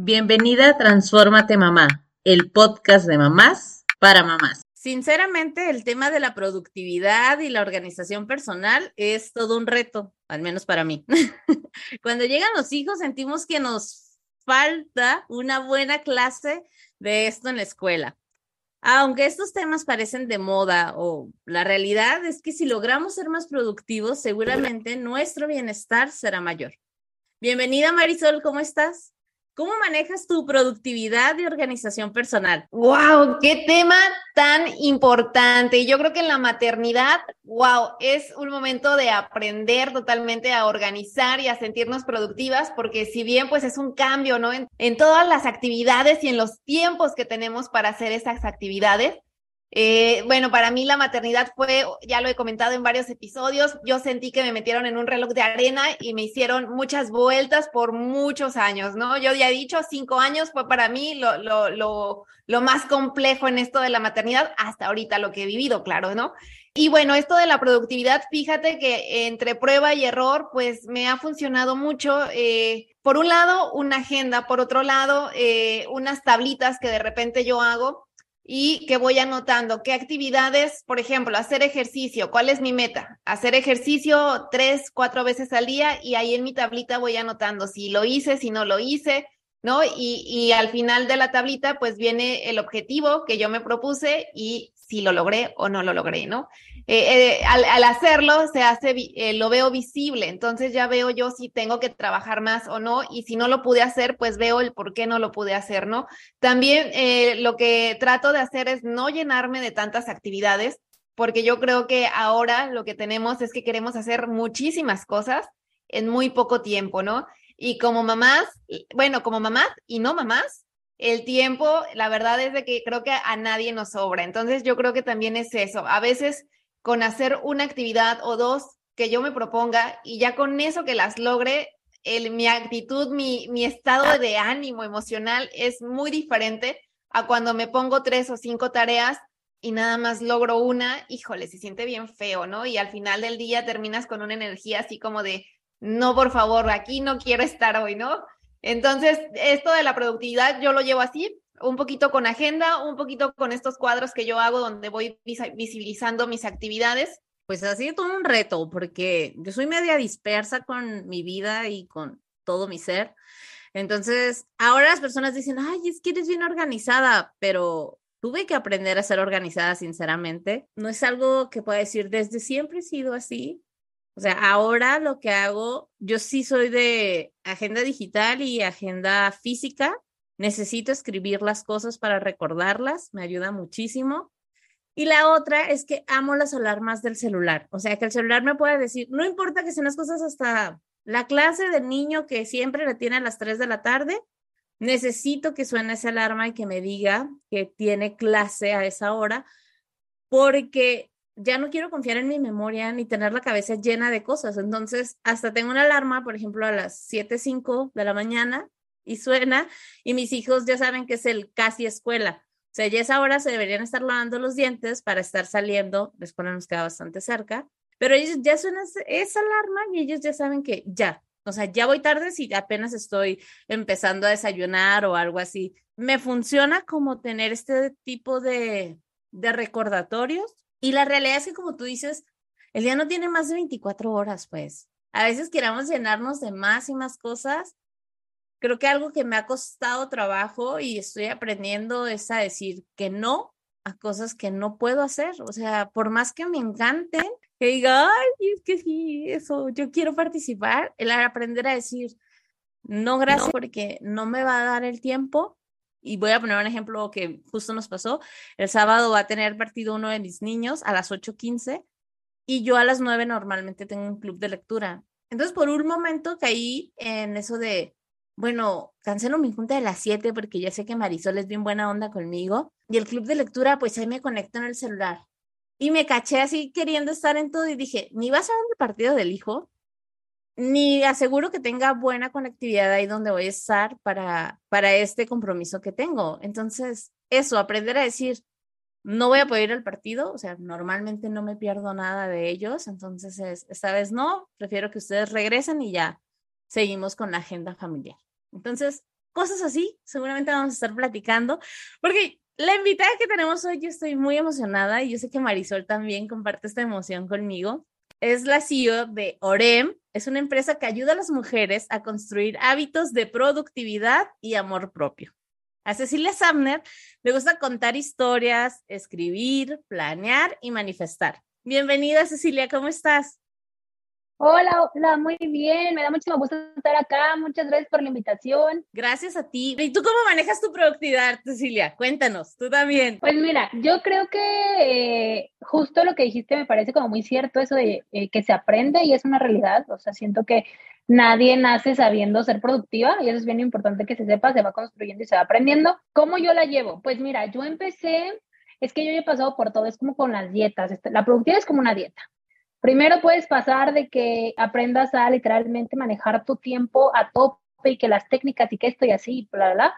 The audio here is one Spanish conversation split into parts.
Bienvenida a Transfórmate Mamá, el podcast de mamás para mamás. Sinceramente, el tema de la productividad y la organización personal es todo un reto, al menos para mí. Cuando llegan los hijos sentimos que nos falta una buena clase de esto en la escuela. Aunque estos temas parecen de moda o la realidad es que si logramos ser más productivos, seguramente nuestro bienestar será mayor. Bienvenida Marisol, ¿cómo estás? ¿Cómo manejas tu productividad y organización personal? ¡Wow! ¡Qué tema tan importante! Yo creo que en la maternidad, wow, es un momento de aprender totalmente a organizar y a sentirnos productivas, porque si bien pues es un cambio, ¿no? En, en todas las actividades y en los tiempos que tenemos para hacer esas actividades, eh, bueno, para mí la maternidad fue, ya lo he comentado en varios episodios, yo sentí que me metieron en un reloj de arena y me hicieron muchas vueltas por muchos años, ¿no? Yo ya he dicho, cinco años fue para mí lo, más complejo en esto de la maternidad, hasta ahorita lo que he vivido, claro, ¿no? Y bueno, esto de la productividad, fíjate que entre prueba y error, pues me ha funcionado mucho. Eh, por un lado, una agenda, por otro lado, eh, unas tablitas que de repente yo hago y que voy anotando qué actividades, por ejemplo, hacer ejercicio, cuál es mi meta, hacer ejercicio tres, cuatro veces al día y ahí en mi tablita voy anotando si lo hice, si no lo hice, ¿no? Y, y al final de la tablita pues viene el objetivo que yo me propuse y si lo logré o no lo logré, ¿no? Eh, eh, al, hacerlo se hace, eh, lo veo visible, entonces ya veo yo si tengo que trabajar más o no, y si no lo pude hacer, pues veo el por qué no lo pude hacer, ¿no? También lo que trato de hacer es no llenarme de tantas actividades, porque yo creo que ahora lo que tenemos es que queremos hacer muchísimas cosas en muy poco tiempo, ¿no? Y como mamás, bueno, como mamás y no mamás, el tiempo, la verdad es de que creo que a nadie nos sobra. Entonces yo creo que también es eso. A veces con hacer una actividad o dos que yo me proponga y ya con eso que las logre, el, mi actitud, mi, mi estado de ánimo emocional es muy diferente a cuando me pongo tres o cinco tareas y nada más logro una, híjole, se siente bien feo, ¿no? Y al final del día terminas con una energía así como de, no, por favor, aquí no quiero estar hoy, ¿no? Entonces, esto de la productividad yo lo llevo así, un poquito con agenda, un poquito con estos cuadros que yo hago donde voy visibilizando mis actividades. Pues ha sido todo un reto porque yo soy media dispersa con mi vida y con todo mi ser. Entonces, ahora las personas dicen, ay, es que eres bien organizada, pero tuve que aprender a ser organizada, sinceramente. No es algo que pueda decir, desde siempre he sido así. O sea, ahora lo que hago, yo sí soy de agenda digital y agenda física, necesito escribir las cosas para recordarlas, me ayuda muchísimo. Y la otra es que amo las alarmas del celular, o sea, que el celular me puede decir, no importa que sean las cosas hasta la clase del niño que siempre le tiene a las 3 de la tarde, necesito que suene esa alarma y que me diga que tiene clase a esa hora, porque ya no quiero confiar en mi memoria ni tener la cabeza llena de cosas. Entonces, hasta tengo una alarma, por ejemplo, a las 7.05 de la mañana y suena y mis hijos ya saben que es el casi escuela. O sea, ya esa hora se deberían estar lavando los dientes para estar saliendo, la escuela nos queda bastante cerca, pero ellos ya suena esa alarma y ellos ya saben que ya, o sea, ya voy tarde si apenas estoy empezando a desayunar o algo así. Me funciona como tener este tipo de, de recordatorios y la realidad es que como tú dices, el día no tiene más de 24 horas, pues. A veces queramos llenarnos de más y más cosas creo que algo que me ha costado trabajo y estoy aprendiendo es a decir que no a cosas que no puedo hacer. O sea, por más que me encanten, que diga, ay, es que sí, eso, yo quiero participar, el aprender a decir, no, gracias, porque no me va a dar el tiempo. Y voy a poner un ejemplo que justo nos pasó. El sábado va a tener partido uno de mis niños a las 8.15 y yo a las 9 normalmente tengo un club de lectura. Entonces, por un momento caí en eso de, bueno, cancelo mi junta de las 7 porque ya sé que Marisol es bien buena onda conmigo. Y el club de lectura, pues ahí me conecto en el celular. Y me caché así queriendo estar en todo y dije, ni vas a ver el partido del hijo, ni aseguro que tenga buena conectividad ahí donde voy a estar para, para este compromiso que tengo. Entonces, eso, aprender a decir, no voy a poder ir al partido, o sea, normalmente no me pierdo nada de ellos, entonces esta vez no, prefiero que ustedes regresen y ya seguimos con la agenda familiar. Entonces, cosas así. Seguramente vamos a estar platicando, porque la invitada que tenemos hoy, yo estoy muy emocionada y yo sé que Marisol también comparte esta emoción conmigo. Es la CEO de Orem, es una empresa que ayuda a las mujeres a construir hábitos de productividad y amor propio. A Cecilia Samner le gusta contar historias, escribir, planear y manifestar. Bienvenida, Cecilia, ¿cómo estás? Hola, hola, muy bien. Me da muchísimo gusto estar acá. Muchas gracias por la invitación. Gracias a ti. ¿Y tú cómo manejas tu productividad, Cecilia? Cuéntanos, tú también. Pues mira, yo creo que eh, justo lo que dijiste me parece como muy cierto, eso de eh, que se aprende y es una realidad. O sea, siento que nadie nace sabiendo ser productiva y eso es bien importante que se sepa, se va construyendo y se va aprendiendo. ¿Cómo yo la llevo? Pues mira, yo empecé, es que yo he pasado por todo, es como con las dietas. Este, la productividad es como una dieta. Primero puedes pasar de que aprendas a literalmente manejar tu tiempo a tope y que las técnicas y que esto y así, bla, bla, bla.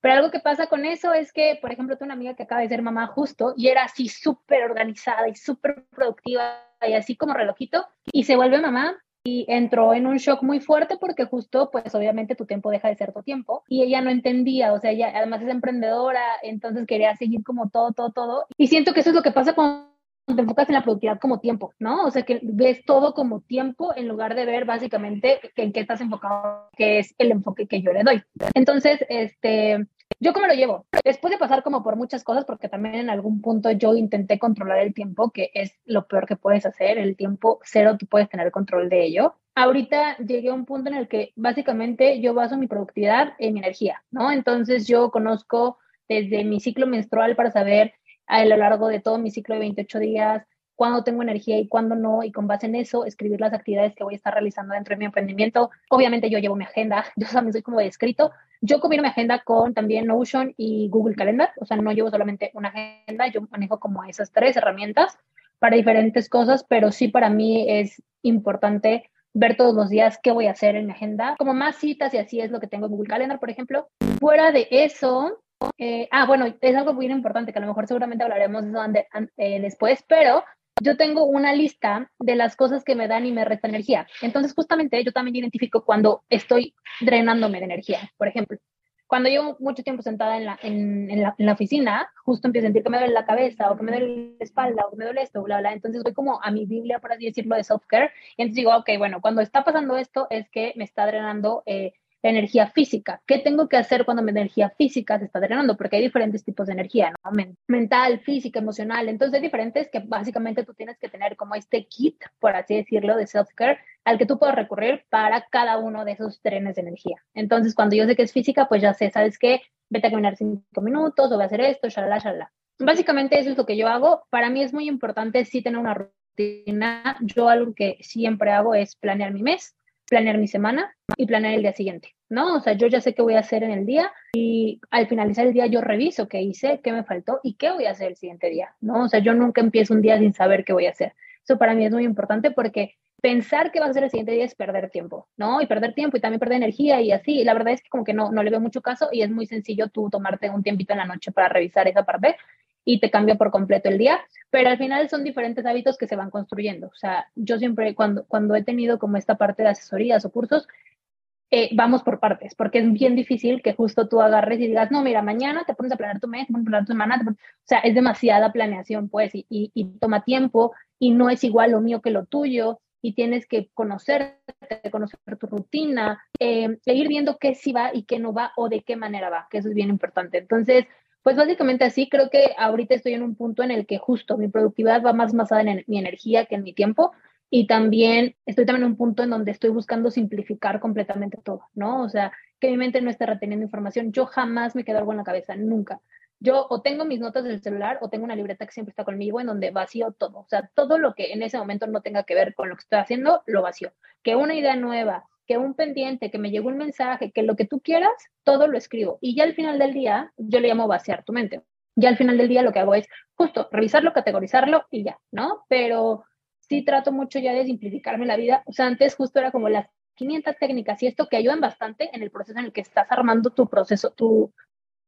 Pero algo que pasa con eso es que, por ejemplo, tengo una amiga que acaba de ser mamá justo y era así súper organizada y súper productiva y así como relojito y se vuelve mamá y entró en un shock muy fuerte porque justo, pues obviamente tu tiempo deja de ser tu tiempo y ella no entendía, o sea, ella además es emprendedora, entonces quería seguir como todo, todo, todo. Y siento que eso es lo que pasa con te enfocas en la productividad como tiempo, ¿no? O sea, que ves todo como tiempo en lugar de ver básicamente en qué estás enfocado, que es el enfoque que yo le doy. Entonces, este, ¿yo cómo lo llevo? Después de pasar como por muchas cosas, porque también en algún punto yo intenté controlar el tiempo, que es lo peor que puedes hacer, el tiempo cero, tú puedes tener control de ello. Ahorita llegué a un punto en el que básicamente yo baso mi productividad en mi energía, ¿no? Entonces yo conozco desde mi ciclo menstrual para saber a lo largo de todo mi ciclo de 28 días, cuándo tengo energía y cuándo no, y con base en eso escribir las actividades que voy a estar realizando dentro de mi emprendimiento. Obviamente yo llevo mi agenda, yo también soy como de escrito. Yo combino mi agenda con también Notion y Google Calendar, o sea, no llevo solamente una agenda, yo manejo como esas tres herramientas para diferentes cosas, pero sí para mí es importante ver todos los días qué voy a hacer en mi agenda, como más citas y así es lo que tengo en Google Calendar, por ejemplo. Fuera de eso, eh, ah, bueno, es algo muy importante que a lo mejor seguramente hablaremos de eso eh, después, pero yo tengo una lista de las cosas que me dan y me restan energía. Entonces, justamente yo también identifico cuando estoy drenándome de energía. Por ejemplo, cuando llevo mucho tiempo sentada en la, en, la, en la, oficina, justo empiezo a sentir que me duele la cabeza o que me duele la espalda o que me duele esto, bla, bla. Entonces voy como a mi Biblia, por así decirlo, de self-care. Y entonces digo, ok, bueno, cuando está pasando esto es que me está drenando eh, energía física. ¿Qué tengo que hacer cuando mi energía física se está drenando? Porque hay diferentes tipos de energía, ¿no? Mental, física, emocional. Entonces diferentes que básicamente tú tienes que tener como este kit, por así decirlo, de self-care al que tú puedes recurrir para cada uno de esos trenes de energía. Entonces cuando yo sé que es física, pues ya sé, ¿sabes qué? Vete a caminar cinco minutos o voy a hacer esto, shalala, shalala. Básicamente eso es lo que yo hago. Para mí es muy importante sí tener una rutina. Yo algo que siempre hago es planear mi mes planear mi semana y planear el día siguiente, ¿no? O sea, yo ya sé qué voy a hacer en el día y al finalizar el día yo reviso qué hice, qué me faltó y qué voy a hacer el siguiente día, ¿no? O sea, yo nunca empiezo un día sin saber qué voy a hacer. Eso para mí es muy importante porque pensar qué vas a hacer el siguiente día es perder tiempo, ¿no? Y perder tiempo y también perder energía y así. Y la verdad es que como que no, no le veo mucho caso y es muy sencillo tú tomarte un tiempito en la noche para revisar esa parte y te cambia por completo el día, pero al final son diferentes hábitos que se van construyendo. O sea, yo siempre cuando, cuando he tenido como esta parte de asesorías o cursos, eh, vamos por partes, porque es bien difícil que justo tú agarres y digas, no, mira, mañana te pones a planear tu mes, te planear tu semana, o sea, es demasiada planeación, pues, y, y, toma tiempo y no es igual lo mío que lo tuyo, y tienes que conocerte, conocer tu rutina, eh, e ir viendo qué sí va y qué no va o de qué manera va, que eso es bien importante. Entonces, pues básicamente así, creo que ahorita estoy en un punto en el que justo mi productividad va más basada en mi energía que en mi tiempo y también estoy también en un punto en donde estoy buscando simplificar completamente todo, ¿no? O sea, que mi mente no esté reteniendo información. Yo jamás me quedo algo en la cabeza, nunca. Yo o tengo mis notas del celular o tengo una libreta que siempre está conmigo en donde vacío todo. O sea, todo lo que en ese momento no tenga que ver con lo que estoy haciendo, lo vacío. Que una idea nueva, que un pendiente, que me llegó un mensaje, que lo que tú quieras, todo lo escribo. Y ya al final del día, yo le llamo vaciar tu mente. Ya al final del día lo que hago es justo revisarlo, categorizarlo y ya, ¿no? Pero sí trato mucho ya de simplificarme la vida. O sea, antes justo era como las 500 técnicas y esto que ayudan bastante en el proceso en el que estás armando tu proceso, tu,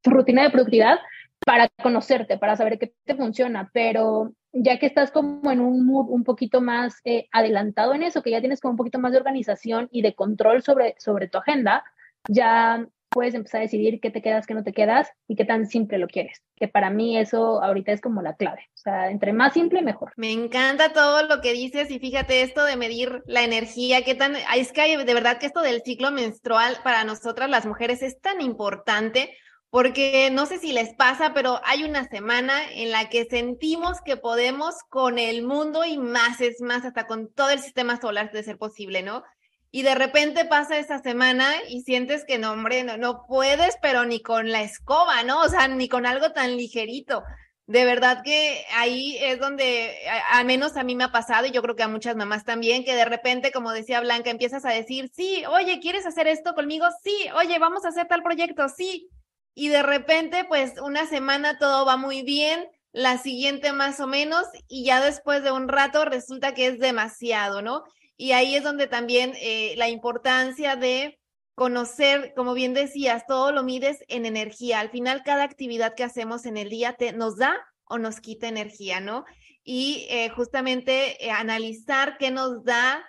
tu rutina de productividad para conocerte, para saber qué te funciona, pero ya que estás como en un mood un poquito más eh, adelantado en eso, que ya tienes como un poquito más de organización y de control sobre, sobre tu agenda, ya puedes empezar a decidir qué te quedas, qué no te quedas y qué tan simple lo quieres. Que para mí eso ahorita es como la clave. O sea, entre más simple, mejor. Me encanta todo lo que dices y fíjate esto de medir la energía, qué tan, es que de verdad que esto del ciclo menstrual para nosotras las mujeres es tan importante porque no sé si les pasa, pero hay una semana en la que sentimos que podemos con el mundo y más, es más, hasta con todo el sistema solar de ser posible, ¿no? Y de repente pasa esa semana y sientes que no, hombre, no, no puedes, pero ni con la escoba, ¿no? O sea, ni con algo tan ligerito. De verdad que ahí es donde, al menos a mí me ha pasado y yo creo que a muchas mamás también, que de repente, como decía Blanca, empiezas a decir, sí, oye, ¿quieres hacer esto conmigo? Sí, oye, vamos a hacer tal proyecto, sí y de repente, pues una semana todo va muy bien, la siguiente más o menos, y ya después de un rato resulta que es demasiado, ¿no? Y ahí es donde también eh, la importancia de conocer, como bien decías, todo lo mides en energía. Al final, cada actividad que hacemos en el día te, nos da o nos quita energía, ¿no? Y eh, justamente eh, analizar qué nos da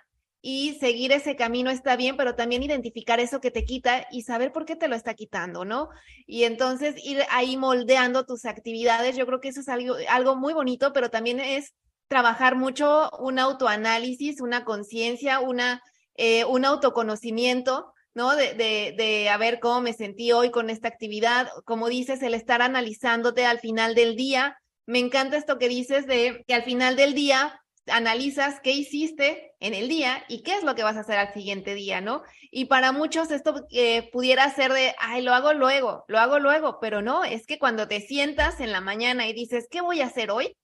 y seguir ese camino está bien, pero también identificar eso que te quita y saber por qué te lo está quitando, ¿no? Y entonces ir ahí moldeando tus actividades, yo creo que eso es algo, algo muy bonito, pero también es trabajar mucho un autoanálisis, una conciencia, una, eh, un autoconocimiento, ¿no? De, de, de a ver cómo me sentí hoy con esta actividad, como dices, el estar analizándote al final del día. Me encanta esto que dices de que al final del día analizas qué hiciste en el día y qué es lo que vas a hacer al siguiente día, ¿no? Y para muchos esto eh, pudiera ser de, ay, lo hago luego, lo hago luego, pero no, es que cuando te sientas en la mañana y dices, ¿qué voy a hacer hoy?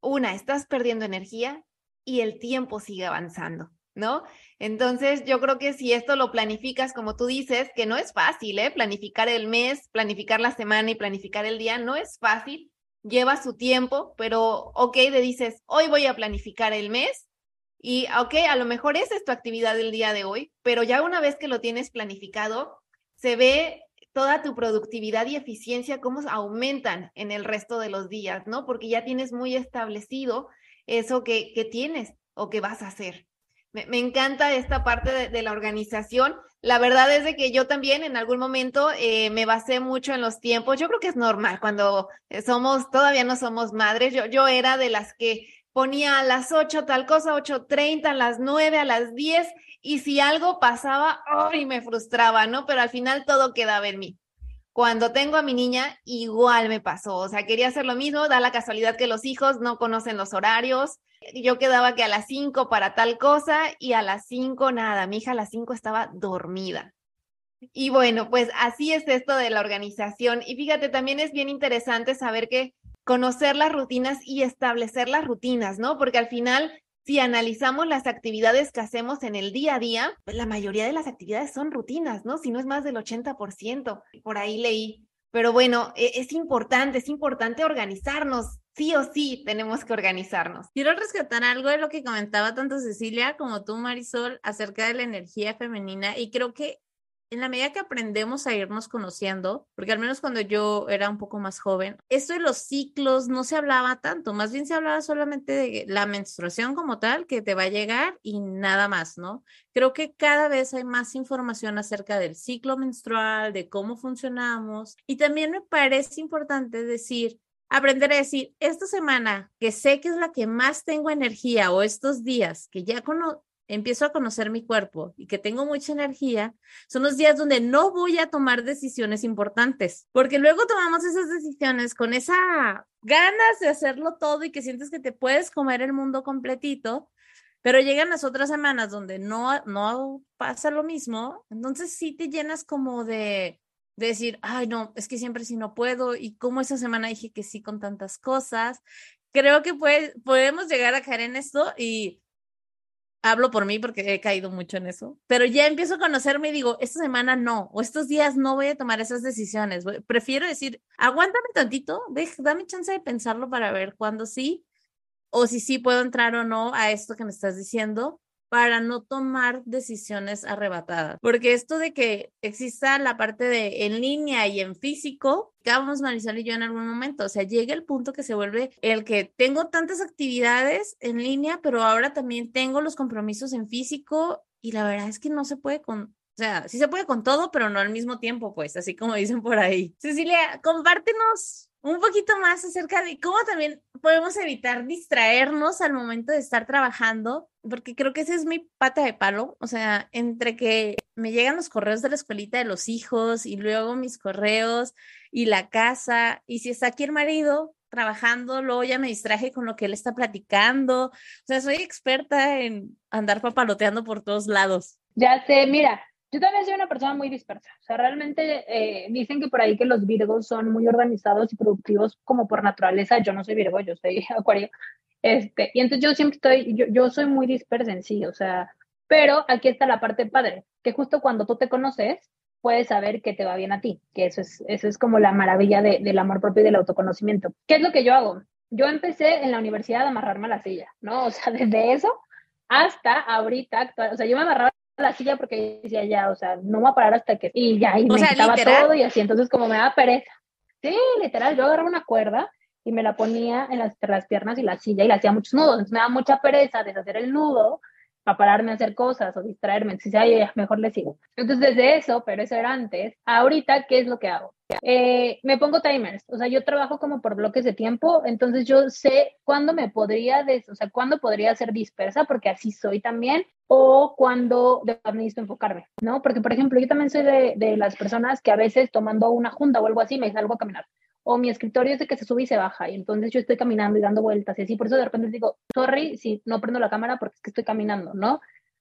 Una, estás perdiendo energía y el tiempo sigue avanzando, ¿no? Entonces, yo creo que si esto lo planificas como tú dices, que no es fácil, ¿eh? Planificar el mes, planificar la semana y planificar el día, no es fácil, lleva su tiempo, pero ok, le dices, hoy voy a planificar el mes y ok, a lo mejor esa es tu actividad del día de hoy, pero ya una vez que lo tienes planificado, se ve toda tu productividad y eficiencia cómo aumentan en el resto de los días, ¿no? Porque ya tienes muy establecido eso que, que tienes o que vas a hacer. Me, encanta esta parte de, la organización. La verdad es de que yo también en algún momento eh, me basé mucho en los tiempos. Yo creo que es normal cuando eh, somos, todavía no somos madres. Yo, yo era de las que ponía a las 8 tal cosa, 8.30, a las 9, a las 10, y si algo pasaba, ¡ay! me frustraba, ¿no? Pero al final todo quedaba en mí. Cuando tengo a mi niña, igual me pasó. O sea, quería hacer lo mismo, da la casualidad que los hijos no conocen los horarios. Yo quedaba que a las 5 para tal cosa y a las 5 nada. Mi hija a las 5 estaba dormida. Y bueno, pues así es esto de la organización. Y fíjate, también es bien interesante saber que conocer las rutinas y establecer las rutinas, ¿no? Porque al final si analizamos las actividades que hacemos en el día a día, pues la mayoría de las actividades son rutinas, ¿no? Si no es más del 80%, por ahí leí. Pero bueno, e, es importante, es importante organizarnos. Sí o sí tenemos que organizarnos. Quiero rescatar algo de lo que comentaba tanto Cecilia como tú, Marisol, acerca de la energía femenina. Y creo que en la medida que aprendemos a irnos conociendo, porque al menos cuando yo era un poco más joven, esto de los ciclos no se hablaba tanto, más bien se hablaba solamente de la menstruación como tal, que te va a llegar y nada más, ¿no? Creo que cada vez hay más información acerca del ciclo menstrual, de cómo funcionamos, y también me parece importante decir, aprender a decir, esta semana que sé que es la que más tengo energía o estos días que ya empiezo a conocer mi cuerpo y que tengo mucha energía, son los días donde no voy a tomar decisiones importantes, porque luego tomamos esas decisiones con esa ganas de hacerlo todo y que sientes que te puedes comer el mundo completito, pero llegan las otras semanas donde no, no pasa lo mismo, entonces sí te llenas como de, decir, ay, no, es que siempre sí no puedo y como esa semana dije que sí con tantas cosas. Creo que puede, podemos llegar a caer en esto y hablo por mí porque he caído mucho en eso, pero ya empiezo a conocerme y digo, esta semana no, o estos días no voy a tomar esas decisiones. Prefiero decir, aguántame tantito, dame chance de pensarlo para ver cuándo sí, o si sí puedo entrar o no a esto que me estás diciendo, para no tomar decisiones arrebatadas. Porque esto de que exista la parte de en línea y en físico, vamos Marisol y yo en algún momento, o sea, llega el punto que se vuelve el que tengo tantas actividades en línea, pero ahora también tengo los compromisos en físico y la verdad es que no se puede con sea, sí se puede con todo, pero no al mismo tiempo, pues, así como dicen por ahí. Cecilia, compártenos un poquito más acerca de cómo también podemos evitar distraernos al momento de estar trabajando, porque creo que ese es mi pata de palo, o sea, entre que me llegan los correos de la escuelita de los hijos y luego mis correos y la casa, y si está aquí el marido trabajando, luego ya me distraje con lo que él está platicando, o sea, soy experta en andar papaloteando por todos lados. Ya sé, mira, yo también soy una persona muy dispersa. O sea, realmente eh, dicen que por ahí que los virgos son muy organizados y productivos como por naturaleza. Yo no soy virgo, yo soy acuario. Este, y entonces yo siempre estoy, yo, yo soy muy dispersa en sí, o sea, pero aquí está la parte padre, que justo cuando tú te conoces, puedes saber que te va bien a ti, que eso es, eso es como la maravilla de, del amor propio y del autoconocimiento. ¿Qué es lo que yo hago? Yo empecé en la universidad a amarrarme a la silla, ¿no? O sea, desde eso hasta ahorita, o sea, yo me amarraba la silla porque decía ya, o sea, no voy a parar hasta que... Y ya, y me quitaba todo y así, entonces como me daba pereza. Sí, literal, yo agarraba una cuerda y me la ponía en las, las piernas y la silla y la hacía muchos nudos, entonces me daba mucha pereza deshacer el nudo para pararme a hacer cosas o distraerme, entonces ya, mejor le sigo. Entonces desde eso, pero eso era antes, ahorita, ¿qué es lo que hago? Eh, me pongo timers, o sea, yo trabajo como por bloques de tiempo, entonces yo sé cuándo me podría, des, o sea, cuándo podría ser dispersa, porque así soy también, o cuando necesito enfocarme, ¿no? Porque, por ejemplo, yo también soy de, de, las personas que a veces tomando una junta o algo así me salgo a caminar. O mi escritorio es de que se sube y se baja, y entonces yo estoy caminando y dando vueltas, y así, por eso de repente digo, sorry si no prendo la cámara porque es que estoy caminando, ¿no?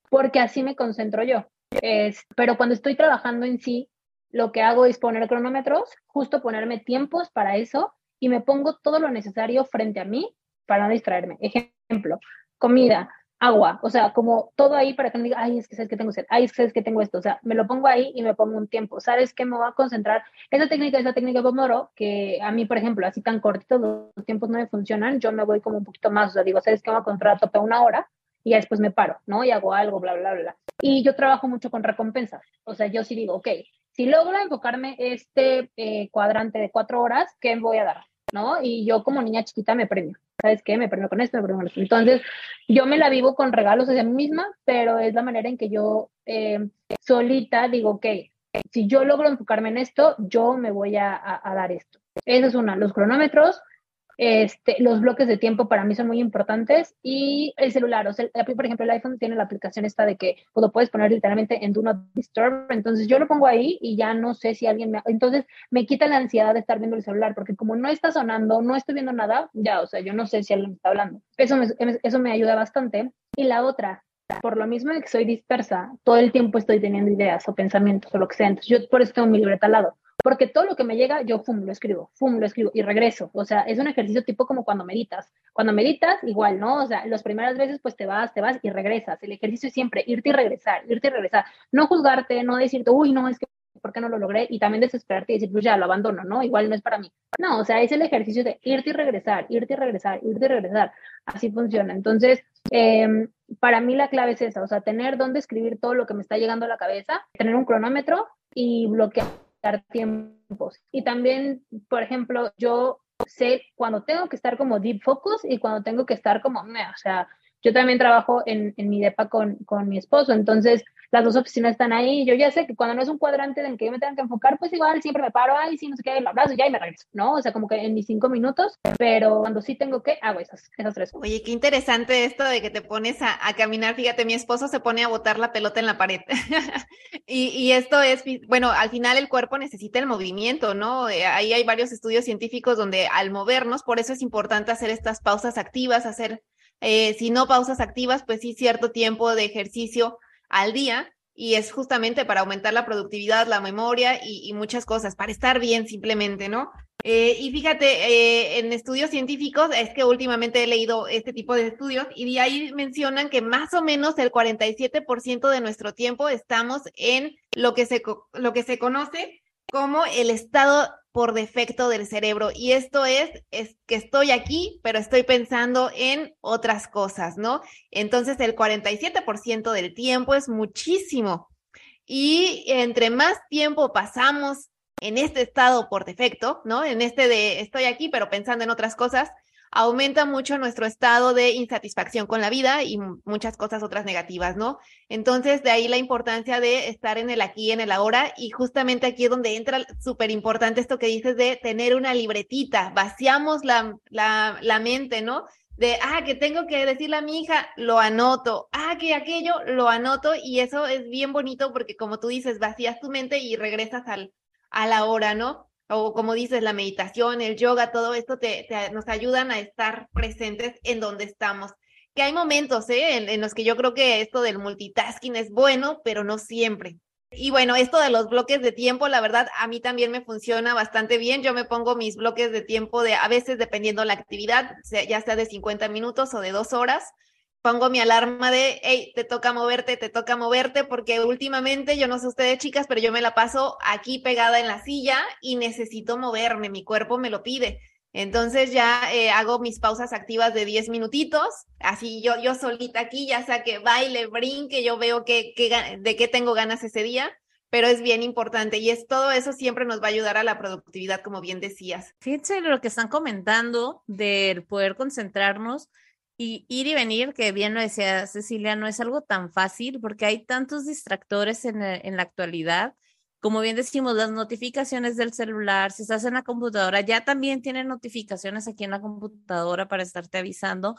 Porque así me concentro yo. Es, pero cuando estoy trabajando en sí, lo que hago es poner cronómetros, justo ponerme tiempos para eso y me pongo todo lo necesario frente a mí para no distraerme. Ejemplo, comida, agua, o sea, como todo ahí para que no diga, ay, es que sabes que tengo sed, ay, es que sabes que tengo esto, o sea, me lo pongo ahí y me pongo un tiempo, ¿sabes qué? Me voy a concentrar. Esa técnica, esa técnica de Pomodoro, que a mí, por ejemplo, así tan cortitos los tiempos no me funcionan, yo me voy como un poquito más, o sea, digo, ¿sabes qué? Me voy a concentrar a tope una hora y ya después me paro, ¿no? Y hago algo, bla, bla, bla. Y yo trabajo mucho con recompensas, o sea, yo sí digo, ok, si logro enfocarme este eh, cuadrante de cuatro horas, ¿qué voy a dar? ¿No? Y yo como niña chiquita me premio. ¿Sabes qué? Me premio con esto, me premio con esto. Entonces, yo me la vivo con regalos hacia mí misma, pero es la manera en que yo eh, solita digo, ok, si yo logro enfocarme en esto, yo me voy a, dar esto. Esa es una. Los cronómetros, este, los bloques de tiempo para mí son muy importantes y el celular, o sea, por ejemplo, el iPhone tiene la aplicación esta de que pues, lo puedes poner literalmente en Do Not Disturb, entonces yo lo pongo ahí y ya no sé si alguien me... Entonces me quita la ansiedad de estar viendo el celular, porque como no está sonando, no estoy viendo nada, ya, o sea, yo no sé si alguien me está hablando. Eso me, eso me ayuda bastante. Y la otra, por lo mismo que soy dispersa, todo el tiempo estoy teniendo ideas o pensamientos o lo que sea, entonces yo por eso tengo mi libreta al lado porque todo lo que me llega, yo fum, lo escribo, fum, lo escribo y regreso. O sea, es un ejercicio tipo como cuando meditas. Cuando meditas, igual, ¿no? O sea, las primeras veces pues te vas, te vas y regresas. El ejercicio es siempre irte y regresar, irte y regresar. No juzgarte, no decirte, uy, no, es que ¿por qué no lo logré? Y también desesperarte y decir, pues ya, lo abandono, ¿no? Igual no es para mí. No, o sea, es el ejercicio de irte y regresar, irte y regresar, irte y regresar. Así funciona. Entonces, eh, para mí la clave es esa, o sea, tener dónde escribir todo lo que me está llegando a la cabeza, tener un cronómetro y bloquear tiempos. Y también, por ejemplo, yo sé cuando tengo que estar como deep focus y cuando tengo que estar como, o sea, yo también trabajo en, en mi depa con, con, mi esposo, entonces las dos oficinas están ahí. Yo ya sé que cuando no es un cuadrante en el que yo me tenga que enfocar, pues igual siempre me paro, ahí sí, no sé qué, lo abrazo ya y me regreso, ¿no? O sea, como que en mis cinco minutos, pero cuando sí tengo que, hago esas, esas tres. Oye, qué interesante esto de que te pones a, a caminar. Fíjate, mi esposo se pone a botar la pelota en la pared. y, y, esto es, bueno, al final el cuerpo necesita el movimiento, ¿no? Eh, ahí hay varios estudios científicos donde al movernos, por eso es importante hacer estas pausas activas, hacer eh, si no pausas activas, pues sí cierto tiempo de ejercicio al día y es justamente para aumentar la productividad, la memoria y, muchas cosas, para estar bien simplemente, ¿no? Eh, y fíjate, eh, en estudios científicos, es que últimamente he leído este tipo de estudios y de ahí mencionan que más o menos el 47% de nuestro tiempo estamos en lo que se, lo que se conoce como el estado por defecto del cerebro. Y esto es, es que estoy aquí, pero estoy pensando en otras cosas, ¿no? Entonces el 47% del tiempo es muchísimo. Y entre más tiempo pasamos en este estado por defecto, ¿no? En este de estoy aquí, pero pensando en otras cosas, aumenta mucho nuestro estado de insatisfacción con la vida y muchas cosas otras negativas, ¿no? Entonces, de ahí la importancia de estar en el aquí, en el ahora, y justamente aquí es donde entra súper importante esto que dices de tener una libretita, vaciamos la, la, mente, ¿no? de, ah, que tengo que decirle a mi hija, lo anoto, ah, que aquello, lo anoto, y eso es bien bonito porque como tú dices, vacías tu mente y regresas al, a la ¿no? O como dices, la meditación, el yoga, todo esto te, nos ayudan a estar presentes en donde estamos. Que hay momentos, ¿eh? En, en los que yo creo que esto del multitasking es bueno, pero no siempre. Y bueno, esto de los bloques de tiempo, la verdad, a mí también me funciona bastante bien. Yo me pongo mis bloques de tiempo de, a veces dependiendo la actividad, ya sea de 50 minutos o de dos horas, pongo mi alarma de, hey, te toca moverte, te toca moverte, porque últimamente, yo no sé ustedes chicas, pero yo me la paso aquí pegada en la silla y necesito moverme, mi cuerpo me lo pide. Entonces ya eh, hago mis pausas activas de 10 minutitos, así yo, yo solita aquí, ya sea que baile, brinque, yo veo que, de qué tengo ganas ese día, pero es bien importante y es todo eso siempre nos va a ayudar a la productividad, como bien decías. Fíjense lo que están comentando del poder concentrarnos y ir y venir, que bien lo decía Cecilia, no es algo tan fácil porque hay tantos distractores en, en la actualidad como bien decimos, las notificaciones del celular, si estás en la computadora, ya también tienen notificaciones aquí en la computadora para estarte avisando.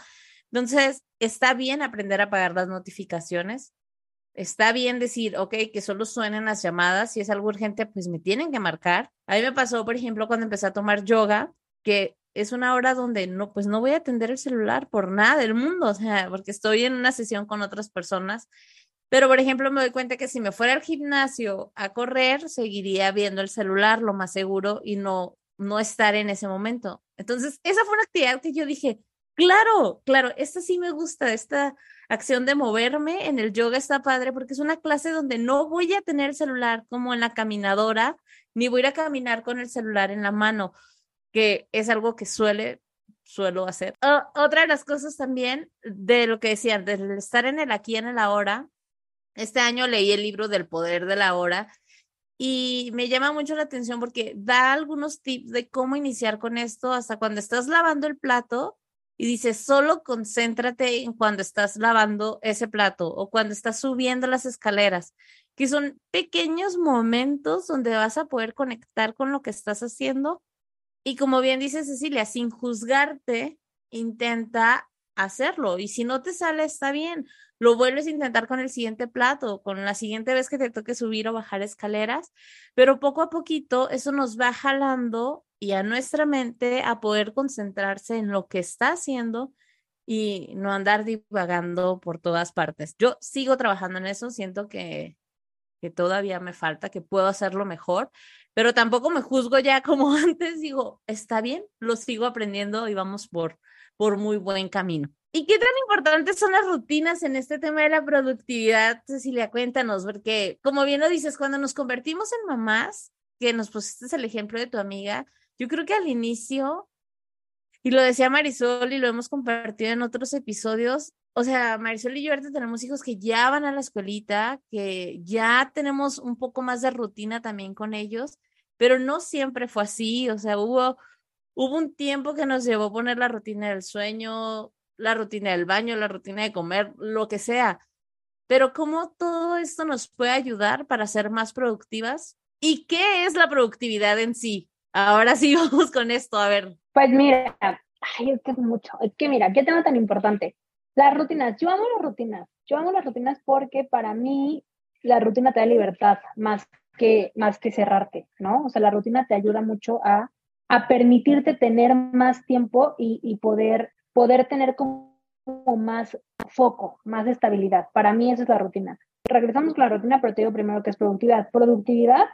Entonces, está bien aprender a apagar las notificaciones. Está bien decir, ok, que solo suenen las llamadas. Si es algo urgente, pues me tienen que marcar. A mí me pasó, por ejemplo, cuando empecé a tomar yoga, que es una hora donde no, pues no voy a atender el celular por nada del mundo, o sea, porque estoy en una sesión con otras personas pero, por ejemplo, me doy cuenta que si me fuera al gimnasio a correr, seguiría viendo el celular, lo más seguro, y no, no estar en ese momento. Entonces, esa fue una actividad que yo dije, claro, claro, esta sí me gusta, esta acción de moverme en el yoga está padre porque es una clase donde no voy a tener el celular como en la caminadora, ni voy a ir a caminar con el celular en la mano, es algo que suele suelo hacer. otra de las cosas también de lo que decían, de estar en el aquí en el ahora, este año leí el libro del poder de la hora y me llama mucho la atención porque da algunos tips de cómo iniciar con esto hasta cuando estás lavando el plato y dice, solo concéntrate en cuando estás lavando ese plato o cuando estás subiendo las escaleras, que son pequeños momentos donde vas a poder conectar con lo que estás haciendo. Y como bien dice Cecilia, sin juzgarte, intenta hacerlo. Y si no te sale, está bien lo vuelves a intentar con el siguiente plato, con la siguiente vez que te toque subir o bajar escaleras, pero poco a poquito eso nos va jalando y a nuestra mente a poder concentrarse en lo que está haciendo y no andar divagando por todas partes. Yo sigo trabajando en eso, siento que, que todavía me falta, que puedo hacerlo mejor, pero tampoco me juzgo ya como antes, digo, está bien, lo sigo aprendiendo y vamos por, por muy buen camino. ¿Y qué tan importantes son las rutinas en este tema de la productividad, Cecilia? Cuéntanos, porque como bien lo dices, cuando nos convertimos en mamás, que nos pusiste el ejemplo de tu amiga, yo creo que al inicio, y lo decía Marisol y lo hemos compartido en otros episodios, o sea, Marisol y yo ahorita tenemos hijos que ya van a la escuelita, que ya tenemos un poco más de rutina también con ellos, pero no siempre fue así, o sea, hubo, hubo un tiempo que nos llevó a poner la rutina del sueño, la rutina del baño, la rutina de comer, lo que sea. Pero cómo todo esto nos puede ayudar para ser más productivas y qué es la productividad en sí. Ahora sí vamos con esto, a ver. Pues mira, ay, es que es mucho. Es que mira, qué tema tan importante. Las rutinas, yo amo las rutinas. Yo amo las rutinas porque para mí la rutina te da libertad más que, más que cerrarte, ¿no? O sea, la rutina te ayuda mucho a, a permitirte tener más tiempo y, y poder poder tener como más foco, más estabilidad. Para mí esa es la rutina. Regresamos con la rutina, pero te digo primero que es productividad. Productividad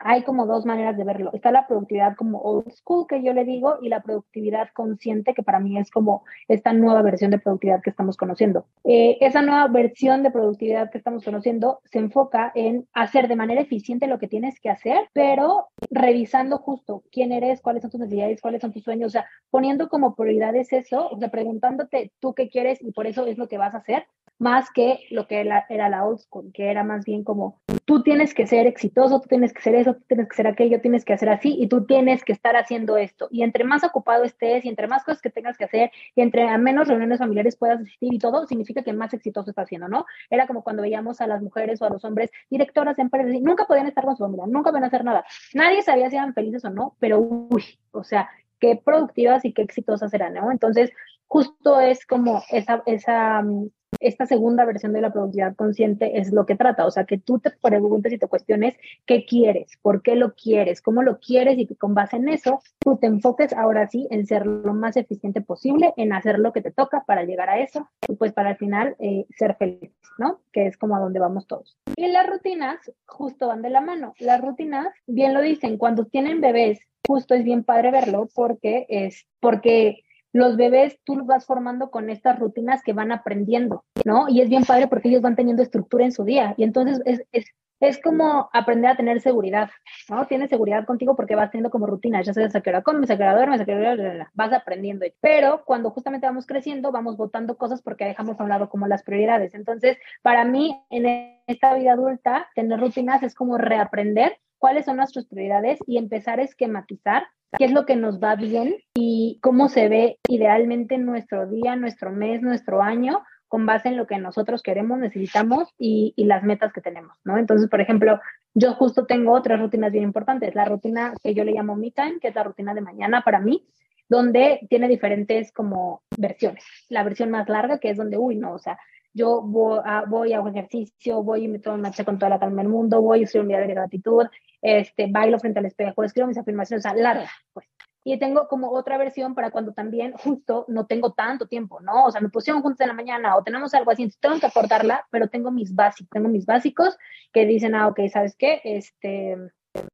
hay como dos maneras de verlo. Está la productividad como old school, que yo le digo, y la productividad consciente, que para mí es como esta nueva versión de productividad que estamos conociendo. Eh, esa nueva versión de productividad que estamos conociendo se enfoca en hacer de manera eficiente lo que tienes que hacer, pero revisando justo quién eres, cuáles son tus necesidades, cuáles son tus sueños, o sea, poniendo como prioridades eso, o sea, preguntándote tú qué quieres y por eso es lo que vas a hacer, más que lo que era, la old school, que era más bien como tú tienes que ser exitoso, tú tienes que ser eso, tú tienes que ser aquello, tienes que hacer así y tú tienes que estar haciendo esto. Y entre más ocupado estés y entre más cosas que tengas que hacer y entre a menos reuniones familiares puedas asistir y todo, significa que más exitoso estás haciendo, ¿no? Era como cuando veíamos a las mujeres o a los hombres directoras de empresas y nunca podían estar con su familia, nunca podían hacer nada. Nadie sabía si eran felices o no, pero uy, o sea, qué productivas y qué exitosas eran, ¿no? Entonces, justo es como esa, esa mm, esta segunda versión de la productividad consciente es lo que trata, o sea, que tú te preguntes y te cuestiones qué quieres, por qué lo quieres, cómo lo quieres y que con base en eso tú te enfoques ahora sí en ser lo más eficiente posible, en hacer lo que te toca para llegar a eso y pues para al final eh, ser feliz, ¿no? Que es como a donde vamos todos. Y las rutinas justo van de la mano. Las rutinas, bien lo dicen, cuando tienen bebés, justo es bien padre verlo porque es porque los bebés tú los vas formando con estas rutinas que van aprendiendo, ¿no? Y es bien padre porque ellos van teniendo estructura en su día. Y entonces es, es, es como aprender a tener seguridad, ¿no? Tienes seguridad contigo porque vas teniendo como rutinas, ya sabes a qué hora comes, a qué hora duermes, a qué hora vas aprendiendo. Pero cuando justamente vamos creciendo, vamos votando cosas porque dejamos a un lado como las prioridades. Entonces, para mí, en esta vida adulta, tener rutinas es como reaprender cuáles son nuestras prioridades y empezar a esquematizar qué es lo que nos va bien y cómo se ve idealmente nuestro día, nuestro mes, nuestro año con base en lo que nosotros queremos, necesitamos y, las metas que tenemos, ¿no? Entonces, por ejemplo, yo justo tengo otras rutinas bien importantes. La rutina que yo le llamo Me Time, que es la rutina de mañana para mí, donde tiene diferentes como versiones. La versión más larga, que es donde, uy, no, o sea, yo voy a, voy un ejercicio, voy y me tomo una con toda la calma del mundo, voy a hacer un día de gratitud, este, bailo frente al espejo, escribo mis afirmaciones, o sea, larga, pues. Y tengo como otra versión para cuando también justo no tengo tanto tiempo, ¿no? O sea, me pusieron juntos en la mañana o tenemos algo así, entonces tengo que aportarla, pero tengo mis básicos, tengo mis básicos que dicen, ah, ok, ¿sabes qué? Este,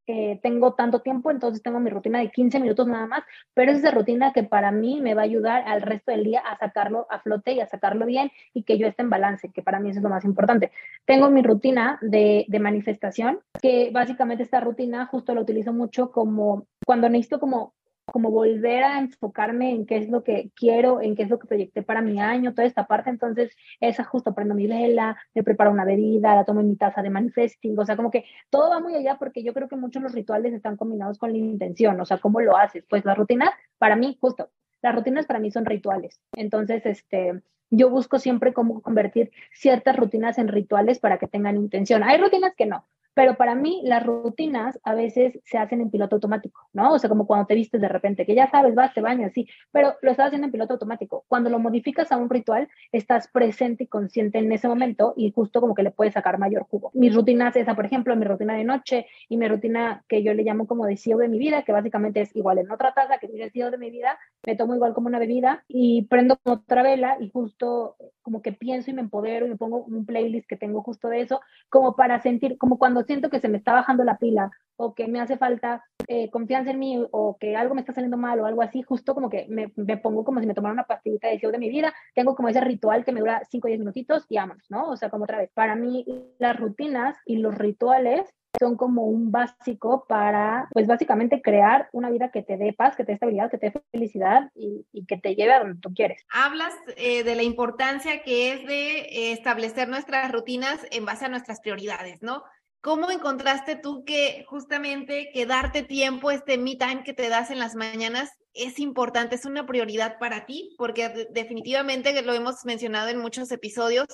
eh, tengo tanto tiempo, entonces tengo mi rutina de 15 minutos nada más, pero es esa rutina que para mí me va a ayudar al resto del día a sacarlo a flote y a sacarlo bien y que yo esté en balance, que para mí eso es lo más importante. Tengo mi rutina de, de manifestación, que básicamente esta rutina justo la utilizo mucho como cuando necesito como como volver a enfocarme en qué es lo que quiero, en qué es lo que proyecté para mi año, toda esta parte. Entonces, esa justo prendo mi vela, me preparo una bebida, la tomo en mi taza de manifesting, o sea, como que todo va muy allá porque yo creo que muchos los rituales están combinados con la intención, o sea, ¿cómo lo haces? Pues las rutinas, para mí, justo, las rutinas para mí son rituales. Entonces, este, yo busco siempre cómo convertir ciertas rutinas en rituales para que tengan intención. Hay rutinas que no, pero para mí las rutinas a veces se hacen en piloto automático, ¿no? O sea, como cuando te vistes de repente, que ya sabes, vas, te bañas, sí, pero lo estás haciendo en piloto automático. Cuando lo modificas a un ritual, estás presente y consciente en ese momento y justo como que le puedes sacar mayor jugo. Mis rutinas, esa, por ejemplo, mi rutina de noche y mi rutina que yo le llamo como deseo de mi vida, que básicamente es igual en otra taza, que mi deseo de mi vida, me tomo igual como una bebida y prendo otra vela y justo como que pienso y me empodero y me pongo un playlist que tengo justo de eso, como para sentir, como cuando siento que se me está bajando la pila o que me hace falta eh, confianza en mí o que algo me está saliendo mal o algo así, justo como que me, me pongo como si me tomara una pastillita de deseo de mi vida, tengo como ese ritual que me dura 5 o 10 minutitos y vámonos, ¿no? O sea, como otra vez, para mí las rutinas y los rituales son como un básico para, pues básicamente crear una vida que te dé paz, que te dé estabilidad, que te dé felicidad y, que te lleve a donde tú quieres. Hablas eh, de la importancia que es de eh, establecer nuestras rutinas en base a nuestras prioridades, ¿no? ¿Cómo encontraste tú que justamente que darte tiempo, este me time que te das en las mañanas, es importante, es una prioridad para ti? Porque definitivamente lo hemos mencionado en muchos episodios,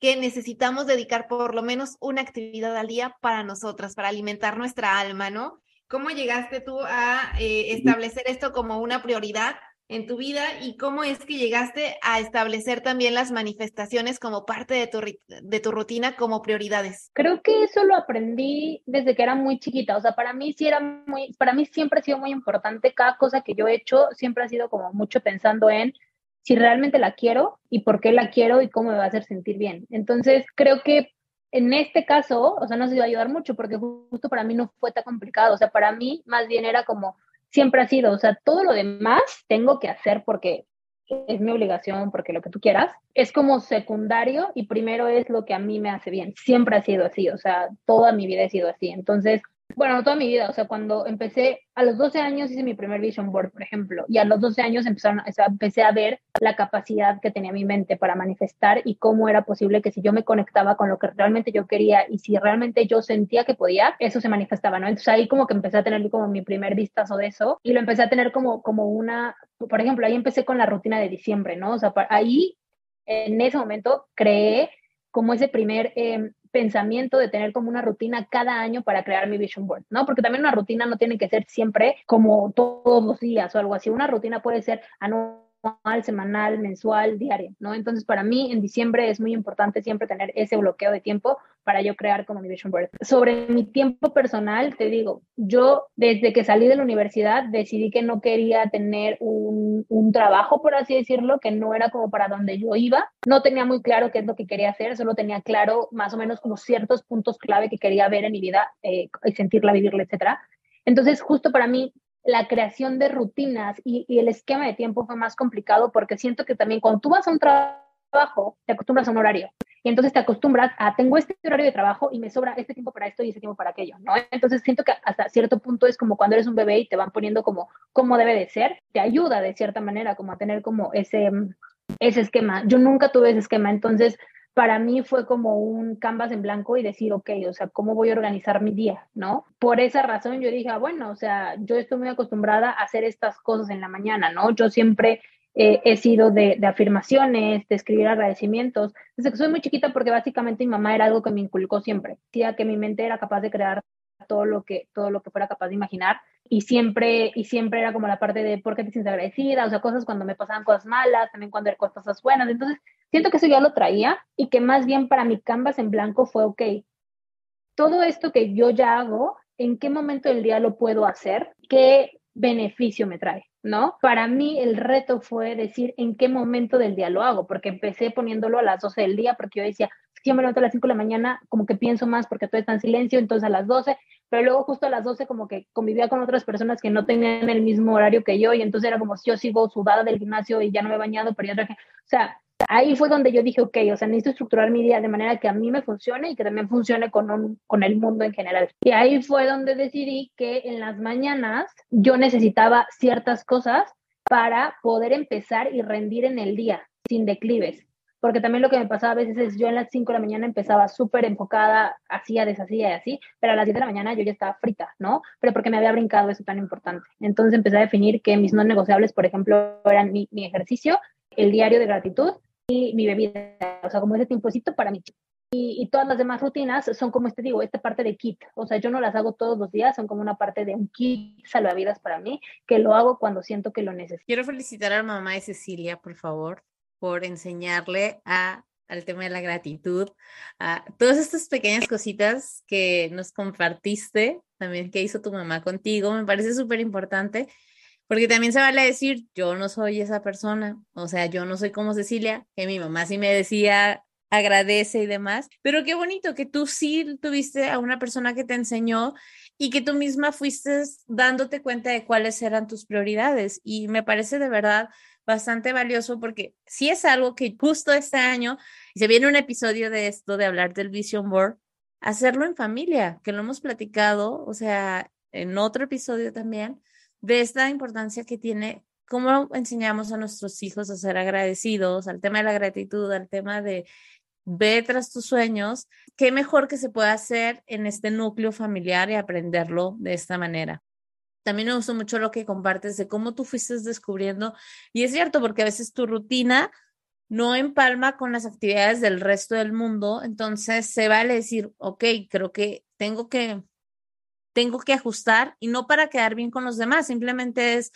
que necesitamos dedicar por lo menos una actividad al día para nosotras, para alimentar nuestra alma, ¿no? ¿Cómo llegaste tú a eh, establecer esto como una prioridad en tu vida y cómo es que llegaste a establecer también las manifestaciones como parte de tu, de tu rutina como prioridades? Creo que eso lo aprendí desde que era muy chiquita, o sea, para mí sí era muy, para mí siempre ha sido muy importante, cada cosa que yo he hecho siempre ha sido como mucho pensando en si realmente la quiero y por qué la quiero y cómo me va a hacer sentir bien. Entonces, creo que en este caso, o sea, no se iba a ayudar mucho porque justo para mí no fue tan complicado, o sea, para mí más bien era como siempre ha sido, o sea, todo lo demás tengo que hacer porque es mi obligación, porque lo que tú quieras, es como secundario y primero es lo que a mí me hace bien. Siempre ha sido así, o sea, toda mi vida ha sido así. Entonces, bueno, toda mi vida, o sea, cuando empecé, a los 12 años hice mi primer vision board, por ejemplo, y a los 12 años empezaron, o sea, empecé a ver la capacidad que tenía mi mente para manifestar y cómo era posible que si yo me conectaba con lo que realmente yo quería y si realmente yo sentía que podía, eso se manifestaba, ¿no? Entonces ahí como que empecé a tener como mi primer vistazo de eso y lo empecé a tener como, como una, por ejemplo, ahí empecé con la rutina de diciembre, ¿no? O sea, ahí en ese momento creé como ese primer eh, pensamiento de tener como una rutina cada año para crear mi vision board, ¿no? Porque también una rutina no tiene que ser siempre como todos los días o algo así. Una rutina puede ser anual semanal, mensual, diario, ¿no? Entonces, para mí en diciembre es muy importante siempre tener ese bloqueo de tiempo para yo crear como mi vision board. Sobre mi tiempo personal, te digo, yo desde que salí de la universidad decidí que no quería tener un, un trabajo, por así decirlo, que no era como para donde yo iba. No tenía muy claro qué es lo que quería hacer, solo tenía claro más o menos como ciertos puntos clave que quería ver en mi vida eh, y sentirla, vivirla, etcétera. Entonces, justo para mí, la creación de rutinas y, el esquema de tiempo fue más complicado porque siento que también cuando tú vas a un trabajo, te acostumbras a un horario. Y entonces te acostumbras a, tengo este horario de trabajo y me sobra este tiempo para esto y ese tiempo para aquello, ¿no? Entonces siento que hasta cierto punto es como cuando eres un bebé y te van poniendo como cómo debe de ser, te ayuda de cierta manera como a tener como ese, ese esquema. Yo nunca tuve ese esquema, entonces para mí fue como un canvas en blanco y decir, ok, o sea, ¿cómo voy a organizar mi día? ¿No? Por esa razón yo dije, ah, bueno, o sea, yo estoy muy acostumbrada a hacer estas cosas en la mañana, ¿no? Yo siempre eh, he sido de, afirmaciones, de escribir agradecimientos, desde que soy muy chiquita porque básicamente mi mamá era algo que me inculcó siempre, decía que mi mente era capaz de crear todo lo que todo lo que fuera capaz de imaginar y siempre y siempre era como la parte de por qué te sientes agradecida, o sea, cosas cuando me pasaban cosas malas, también cuando eran cosas buenas, entonces siento que eso ya lo traía y que más bien para mi canvas en blanco fue, ok, todo esto que yo ya hago, ¿en qué momento del día lo puedo hacer? ¿Qué beneficio me trae? ¿No? Para mí el reto fue decir en qué momento del día lo hago, porque empecé poniéndolo a las 12 del día, porque yo decía, si yo me levanto a las 5 de la mañana, como que pienso más porque todo está en silencio, entonces a las 12, pero luego justo a las 12 como que convivía con otras personas que no tenían el mismo horario que yo y entonces era como si yo sigo sudada del gimnasio y ya no me he bañado, pero ya traje, o sea, ahí fue donde yo dije, ok, o sea, necesito estructurar mi día de manera que a mí me funcione y que también funcione con, con el mundo en general. Y ahí fue donde decidí que en las mañanas yo necesitaba ciertas cosas para poder empezar y rendir en el día sin declives. Porque también lo que me pasaba a veces es yo en las 5 de la mañana empezaba súper enfocada, hacía, deshacía y así, pero a las 10 de la mañana yo ya estaba frita, ¿no? Pero porque me había brincado eso tan importante. Entonces empecé a definir que mis no negociables, por ejemplo, eran mi, mi ejercicio, el diario de gratitud y mi bebida, o sea, como ese tiempocito para mí. Y, y, todas las demás rutinas son como este digo, esta parte de kit. O sea, yo no las hago todos los días, son como una parte de un kit salvavidas para mí, que lo hago cuando siento que lo necesito. Quiero felicitar a la mamá de Cecilia, por favor, por enseñarle a, al tema de la gratitud, a todas estas pequeñas cositas que nos compartiste, también que hizo tu mamá contigo, me parece súper importante porque también se vale decir, yo no soy esa persona, o sea, yo no soy como Cecilia, que mi mamá sí me decía agradece y demás, pero qué bonito que tú sí tuviste a una persona que te enseñó y que tú misma fuiste dándote cuenta de cuáles eran tus prioridades y me parece de verdad bastante valioso porque si es algo que justo este año, se viene un episodio de esto, de hablar del Vision Board, hacerlo en familia, que lo hemos platicado, o sea, en otro episodio también, de esta importancia que tiene cómo enseñamos a nuestros hijos a ser agradecidos, al tema de la gratitud, al tema de ve tras tus sueños, qué mejor que se pueda hacer en este núcleo familiar y aprenderlo de esta manera. También me gustó mucho lo que compartes de cómo tú fuiste descubriendo, y es cierto, porque a veces tu rutina no empalma con las actividades del resto del mundo, entonces se vale decir, ok, creo que tengo que tengo que ajustar y no para quedar bien con los demás, simplemente es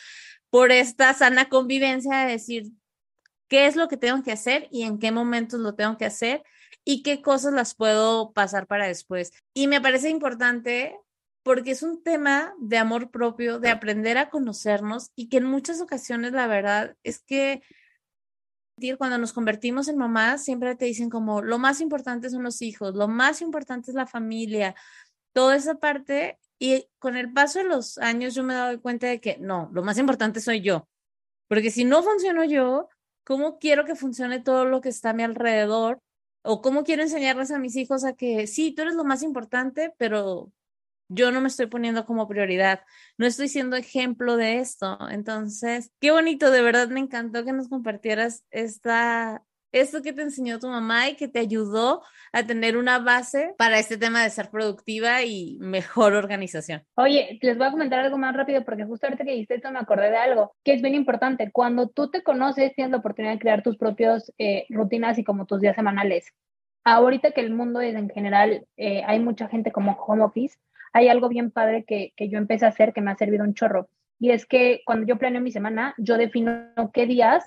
por esta sana convivencia de decir qué es lo que tengo que hacer y en qué momentos lo tengo que hacer y qué cosas las puedo pasar para después. Y me parece importante porque es un tema de amor propio, de aprender a conocernos y que en muchas ocasiones la verdad es que cuando nos convertimos en mamás, siempre te dicen como lo más importante son los hijos, lo más importante es la familia, toda esa parte y con el paso de los años yo me he dado cuenta de que no, lo más importante soy yo. Porque si no funciono yo, ¿cómo quiero que funcione todo lo que está a mi alrededor? O cómo quiero enseñarles a mis hijos a que sí, tú eres lo más importante, pero yo no me estoy poniendo como prioridad, no estoy siendo ejemplo de esto. Entonces, qué bonito, de verdad me encantó que nos compartieras esta, esto que te enseñó tu mamá y que te ayudó a tener una base para este tema de ser productiva y mejor organización. Oye, les voy a comentar algo más rápido porque justo ahorita que dijiste esto me acordé de algo que es bien importante. Cuando tú te conoces, tienes la oportunidad de crear tus propios eh, rutinas y como tus días semanales. Ahorita que el mundo es en general, eh, hay mucha gente como home office, hay algo bien padre que, que yo empecé a hacer que me ha servido un chorro. Y es que cuando yo planeo mi semana, yo defino qué días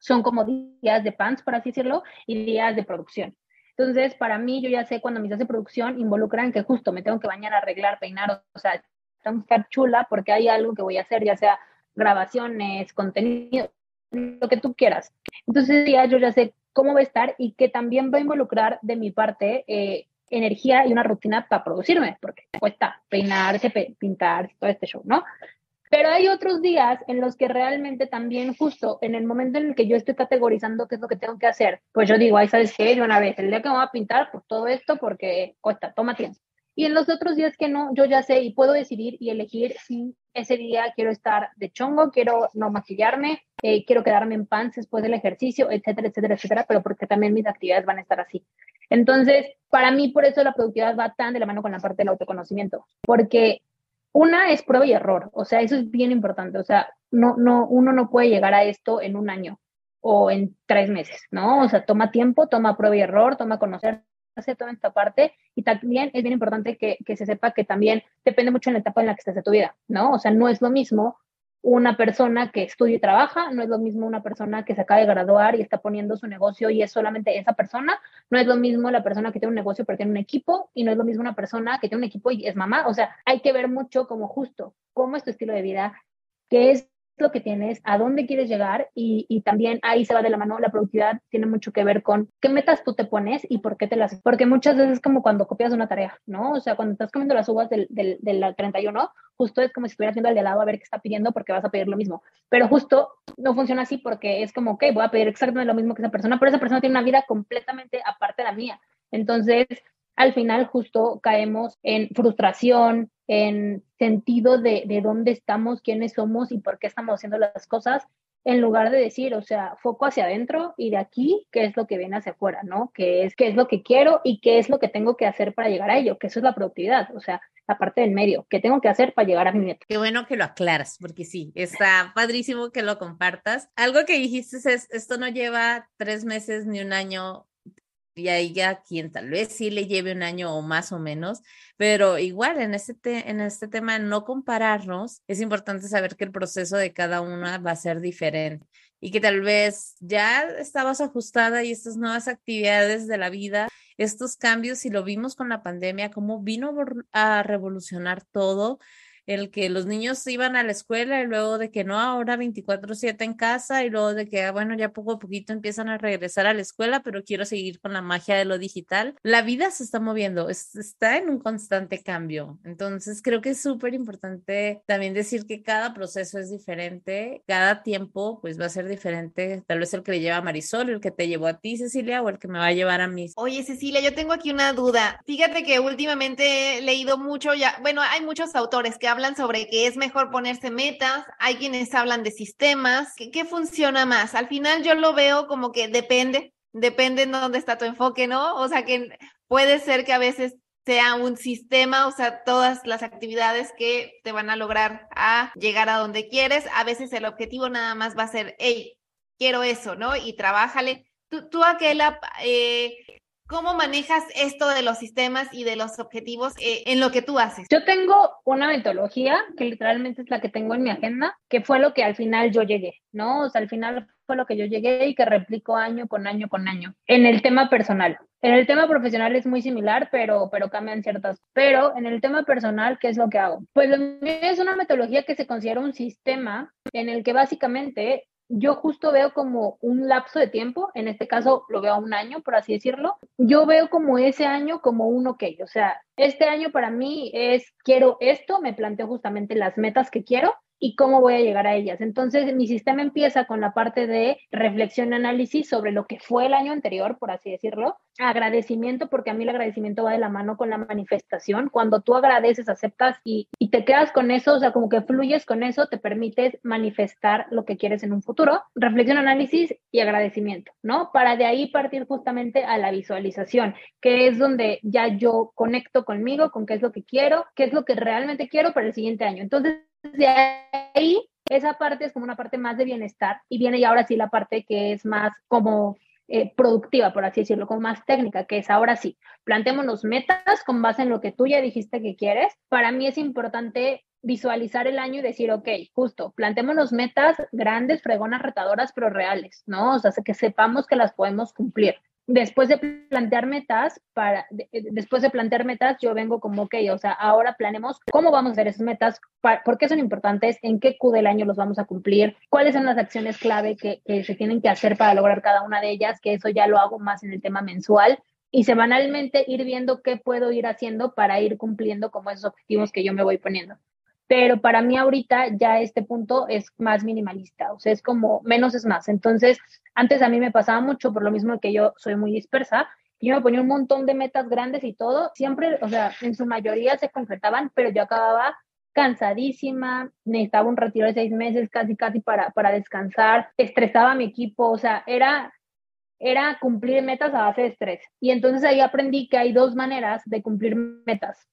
son como días de pants, por así decirlo, y días de producción. Entonces, para mí, yo ya sé cuando mis días de producción involucran que justo me tengo que bañar, arreglar, peinar, o sea, tengo que estar chula porque hay algo que voy a hacer, ya sea grabaciones, contenido, lo que tú quieras. Entonces, ya yo ya sé cómo va a estar y que también va a involucrar de mi parte eh, energía y una rutina para producirme, porque cuesta peinarse, pintar, todo este show, ¿no? Pero hay otros días en los que realmente también justo en el momento en el que yo estoy categorizando qué es lo que tengo que hacer, pues yo digo, ay, ¿sabes qué? De una vez, el día que me voy a pintar, pues todo esto porque cuesta, toma tiempo. Y en los otros días que no, yo ya sé y puedo decidir y elegir si ese día quiero estar de chongo, quiero no maquillarme, eh, quiero quedarme en pants después del ejercicio, etcétera, etcétera, etcétera, pero porque también mis actividades van a estar así. Entonces, para mí, por eso la productividad va tan de la mano con la parte del autoconocimiento, porque una es prueba y error, o sea, eso es bien importante, o sea, no, no, uno no puede llegar a esto en un año o en tres meses, ¿no? O sea, toma tiempo, toma prueba y error, toma conocerse, toda esta parte y también es bien importante que, se sepa que también depende mucho en la etapa en la que estés de tu vida, ¿no? O sea, no es lo mismo una persona que estudia y trabaja, no es lo mismo una persona que se acaba de graduar y está poniendo su negocio y es solamente esa persona, no es lo mismo la persona que tiene un negocio pero tiene un equipo y no es lo mismo una persona que tiene un equipo y es mamá, o sea, hay que ver mucho como justo cómo es tu estilo de vida, qué es lo que tienes, a dónde quieres llegar y, y, también ahí se va de la mano. La productividad tiene mucho que ver con qué metas tú te pones y por qué te las... Porque muchas veces es como cuando copias una tarea, ¿no? O sea, cuando estás comiendo las uvas del, del, del 31, justo es como si estuvieras viendo al de lado a ver qué está pidiendo porque vas a pedir lo mismo. Pero justo no funciona así porque es como, ok, voy a pedir exactamente lo mismo que esa persona, pero esa persona tiene una vida completamente aparte de la mía. Entonces, al final justo caemos en frustración, en sentido de, de dónde estamos, quiénes somos y por qué estamos haciendo las cosas, en lugar de decir, o sea, foco hacia adentro y de aquí, qué es lo que viene hacia afuera, ¿no? ¿Qué es, qué es lo que quiero y qué es lo que tengo que hacer para llegar a ello? Que eso es la productividad, o sea, la parte del medio, ¿qué tengo que hacer para llegar a mi meta? Qué bueno que lo aclaras, porque sí, está padrísimo que lo compartas. Algo que dijiste es, esto no lleva tres meses ni un año, y hay ya quien tal vez sí le lleve un año o más o menos, pero igual en este, en este tema no compararnos, es importante saber que el proceso de cada una va a ser diferente y que tal vez ya estabas ajustada y estas nuevas actividades de la vida, estos cambios, y lo vimos con la pandemia, cómo vino a revolucionar todo el que los niños iban a la escuela y luego de que no, ahora 24/7 en casa y luego de que, ah, bueno, ya poco a poquito empiezan a regresar a la escuela, pero quiero seguir con la magia de lo digital. La vida se está moviendo, está en un constante cambio. Entonces, creo que es súper importante también decir que cada proceso es diferente, cada tiempo pues va a ser diferente, tal vez el que le lleva a Marisol, el que te llevó a ti, Cecilia, o el que me va a llevar a mí. Oye, Cecilia, yo tengo aquí una duda. Fíjate que últimamente he leído mucho ya, bueno, hay muchos autores que hablan sobre que es mejor ponerse metas, hay quienes hablan de sistemas, ¿qué, funciona más? Al final yo lo veo como que depende, depende en dónde está tu enfoque, ¿no? O sea que puede ser que a veces sea un sistema, o sea, todas las actividades que te van a lograr a llegar a donde quieres. A veces el objetivo nada más va a ser, hey, quiero eso, ¿no? Y trabájale. Tú, tú Aquela, eh, ¿Cómo manejas esto de los sistemas y de los objetivos eh, en lo que tú haces? Yo tengo una metodología que literalmente es la que tengo en mi agenda, que fue lo que al final yo llegué, ¿no? O sea, al final fue lo que yo llegué y que replico año con año con año. En el tema personal. En el tema profesional es muy similar, pero, pero cambian ciertas. Pero en el tema personal, ¿qué es lo que hago? Pues lo mío es una metodología que se considera un sistema en el que básicamente yo justo veo como un lapso de tiempo, en este caso lo veo a un año, por así decirlo. Yo veo como ese año como un ok, o sea, este año para mí es quiero esto, me planteo justamente las metas que quiero y cómo voy a llegar a ellas. Entonces, mi sistema empieza con la parte de reflexión y análisis sobre lo que fue el año anterior, por así decirlo, agradecimiento, porque a mí el agradecimiento va de la mano con la manifestación. Cuando tú agradeces, aceptas y, y, te quedas con eso, o sea, como que fluyes con eso, te permites manifestar lo que quieres en un futuro. Reflexión, análisis y agradecimiento, ¿no? Para de ahí partir justamente a la visualización, que es donde ya yo conecto conmigo, con qué es lo que quiero, qué es lo que realmente quiero para el siguiente año. Entonces, de ahí, esa parte es como una parte más de bienestar y viene ya ahora sí la parte que es más como eh, productiva, por así decirlo, como más técnica, que es ahora sí, planteémonos metas con base en lo que tú ya dijiste que quieres. Para mí es importante visualizar el año y decir, ok, justo, planteémonos metas grandes, fregonas, retadoras, pero reales, ¿no? O sea, que sepamos que las podemos cumplir después de plantear metas, para, eh, después de plantear metas, yo vengo como, ok, o sea, ahora planemos cómo vamos a hacer esas metas, por qué son importantes, en qué Q del año los vamos a cumplir, cuáles son las acciones clave que, que se tienen que hacer para lograr cada una de ellas, que eso ya lo hago más en el tema mensual. Y semanalmente ir viendo qué puedo ir haciendo para ir cumpliendo como esos objetivos que yo me voy poniendo pero para mí ahorita ya este punto es más minimalista, o sea, es como menos es más. Entonces, antes a mí me pasaba mucho por lo mismo que yo soy muy dispersa, yo me ponía un montón de metas grandes y todo, siempre, o sea, en su mayoría se concretaban, pero yo acababa cansadísima, necesitaba un retiro de seis meses casi, casi para, para descansar, estresaba a mi equipo, o sea, era, era cumplir metas a base de estrés. Y entonces ahí aprendí que hay dos maneras de cumplir metas.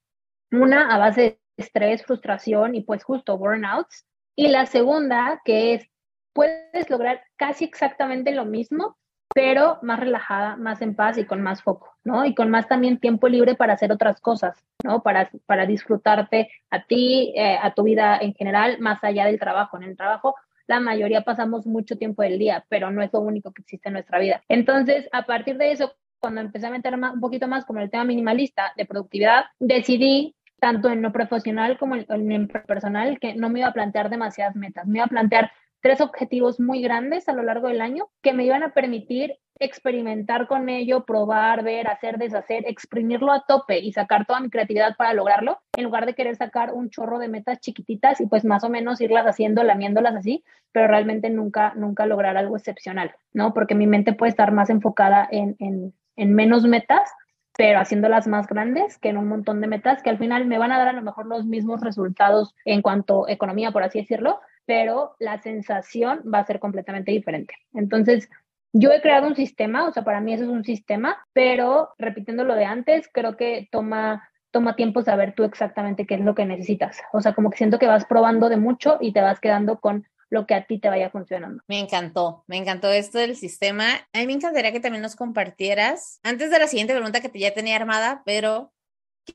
Una a base estrés, frustración y pues justo burnouts. Y la segunda, que es, puedes lograr casi exactamente lo mismo, pero más relajada, más en paz y con más foco, ¿no? Y con más también tiempo libre para hacer otras cosas, ¿no? Para, para disfrutarte a ti, eh, a tu vida en general, más allá del trabajo. En el trabajo la mayoría pasamos mucho tiempo del día, pero no es lo único que existe en nuestra vida. Entonces, a partir de eso, cuando empecé a meter un poquito más como el tema minimalista de productividad, decidí tanto en lo profesional como en, lo personal, que no me iba a plantear demasiadas metas. Me iba a plantear tres objetivos muy grandes a lo largo del año que me iban a permitir experimentar con ello, probar, ver, hacer, deshacer, exprimirlo a tope y sacar toda mi creatividad para lograrlo, en lugar de querer sacar un chorro de metas chiquititas y pues más o menos irlas haciendo, lamiéndolas así, pero realmente nunca, nunca lograr algo excepcional, ¿no? Porque mi mente puede estar más enfocada en, en, en menos metas pero haciéndolas más grandes que en un montón de metas que al final me van a dar a lo mejor los mismos resultados en cuanto a economía, por así decirlo, pero la sensación va a ser completamente diferente. Entonces, yo he creado un sistema, o sea, para mí eso es un sistema, pero repitiendo lo de antes, creo que toma toma tiempo saber tú exactamente qué es lo que necesitas. O sea, como que siento que vas probando de mucho y te vas quedando con lo que a ti te vaya funcionando. Me encantó, me encantó esto del sistema. A mí me encantaría que también nos compartieras, antes de la siguiente pregunta que ya tenía armada, pero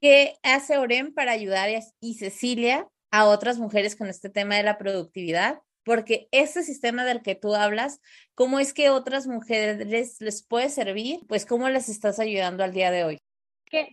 ¿qué hace Oren para ayudar y Cecilia a otras mujeres con este tema de la productividad? Porque este sistema del que tú hablas, ¿cómo es que otras mujeres les puede servir? Pues ¿cómo les estás ayudando al día de hoy?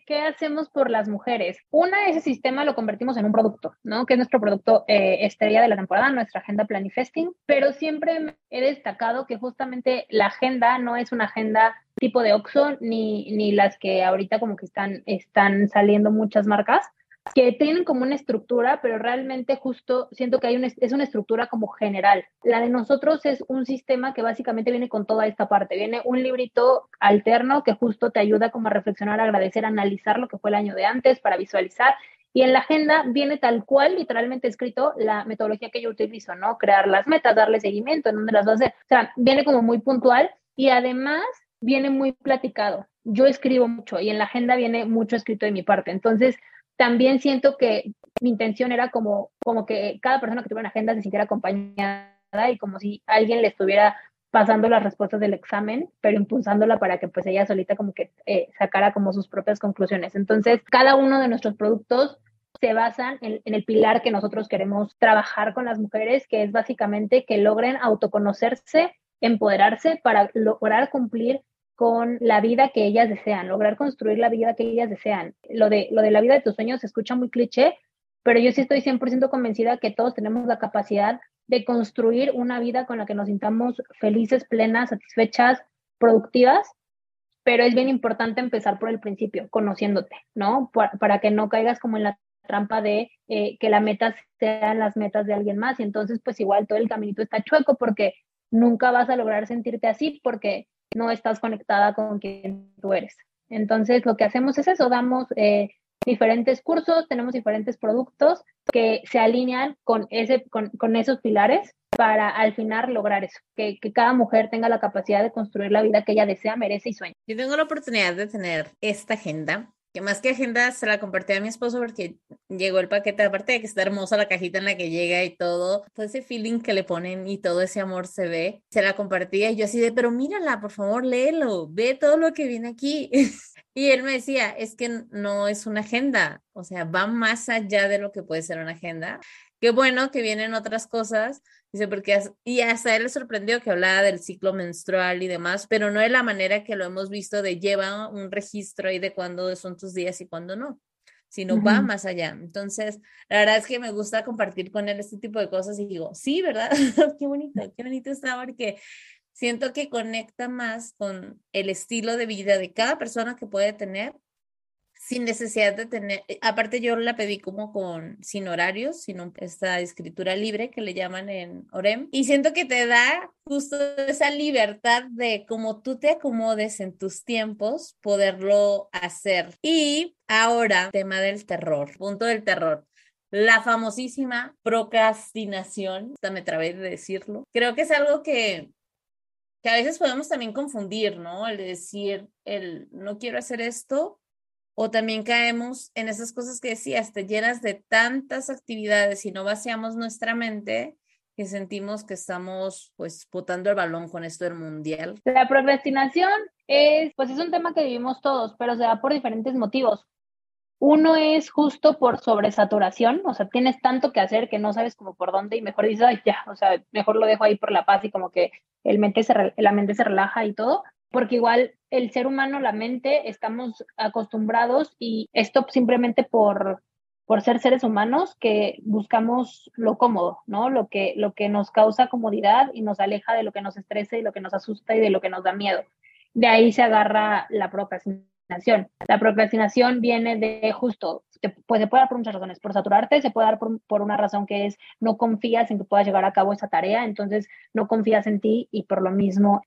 ¿Qué, hacemos por las mujeres? Una, ese sistema lo convertimos en un producto, ¿no? Que es nuestro producto eh, estrella de la temporada, nuestra agenda Planifesting, pero siempre he destacado que justamente la agenda no es una agenda tipo de Oxxo ni, ni las que ahorita como que están, están saliendo muchas marcas, que tienen como una estructura, pero realmente justo siento que hay una, es una estructura como general. La de nosotros es un sistema que básicamente viene con toda esta parte. Viene un librito alterno que justo te ayuda como a reflexionar, agradecer, analizar lo que fue el año de antes para visualizar. Y en la agenda viene tal cual, literalmente escrito, la metodología que yo utilizo, ¿no? Crear las metas, darle seguimiento, en dónde las vas a hacer. O sea, viene como muy puntual y además viene muy platicado. Yo escribo mucho y en la agenda viene mucho escrito de mi parte. Entonces, también siento que mi intención era como, como que cada persona que tuviera una agenda se sintiera acompañada y como si alguien le estuviera pasando las respuestas del examen, pero impulsándola para que pues ella solita como que eh, sacara como sus propias conclusiones. Entonces, cada uno de nuestros productos se basan en, en, el pilar que nosotros queremos trabajar con las mujeres, que es básicamente que logren autoconocerse, empoderarse para lograr cumplir con la vida que ellas desean, lograr construir la vida que ellas desean. Lo de, lo de la vida de tus sueños se escucha muy cliché, pero yo sí estoy 100% convencida que todos tenemos la capacidad de construir una vida con la que nos sintamos felices, plenas, satisfechas, productivas, pero es bien importante empezar por el principio, conociéndote, ¿no? Para, que no caigas como en la trampa de eh, que la meta sean las metas de alguien más y entonces pues igual todo el caminito está chueco porque nunca vas a lograr sentirte así porque no estás conectada con quien tú eres. Entonces lo que hacemos es eso, damos eh, diferentes cursos, tenemos diferentes productos que se alinean con, ese, con, esos pilares para al final lograr eso, que, que, cada mujer tenga la capacidad de construir la vida que ella desea, merece y sueña. Yo tengo la oportunidad de tener esta agenda, que más que agenda se la compartí a mi esposo porque llegó el paquete, aparte de que está hermosa la cajita en la que llega y todo, todo ese feeling que le ponen y todo ese amor se ve, se la compartía y yo así de, pero mírala, por favor, léelo, ve todo lo que viene aquí. Y él me decía, es que no es una agenda, o sea, va más allá de lo que puede ser una agenda. Qué bueno que vienen otras cosas, dice, porque, y hasta él le sorprendió que hablaba del ciclo menstrual y demás, pero no de la manera que lo hemos visto de lleva un registro ahí de cuándo son tus días y cuándo no, sino uh -huh. va más allá. Entonces, la verdad es que me gusta compartir con él este tipo de cosas y digo, sí, ¿verdad? qué bonito, qué bonito está porque siento que conecta más con el estilo de vida de cada persona que puede tener sin necesidad de tener, aparte yo la pedí como con, sin horarios, sino esta escritura libre que le llaman en Orem, y siento que te da justo esa libertad de como tú te acomodes en tus tiempos, poderlo hacer. Y ahora, tema del terror, punto del terror. La famosísima procrastinación, hasta me trabé de decirlo. Creo que es algo que que a veces podemos también confundir, ¿no? El decir, el no quiero hacer esto, o también caemos en esas cosas que decías, te llenas de tantas actividades y no vaciamos nuestra mente que sentimos que estamos pues botando el balón con esto del mundial. La procrastinación es, pues es un tema que vivimos todos, pero se da por diferentes motivos. Uno es justo por sobresaturación, o sea, tienes tanto que hacer que no sabes como por dónde y mejor dices, ay, ya, o sea, mejor lo dejo ahí por la paz y como que el mente la mente se relaja y todo, porque igual el ser humano, la mente, estamos acostumbrados y esto simplemente por, por ser seres humanos que buscamos lo cómodo, ¿no? Lo que, lo que nos causa comodidad y nos aleja de lo que nos estresa y lo que nos asusta y de lo que nos da miedo. De ahí se agarra la procrastinación. La procrastinación viene de justo, pues se puede dar por muchas razones, por saturarte, se puede dar por, por, una razón que es no confías en que puedas llegar a cabo esa tarea, entonces no confías en ti y por lo mismo,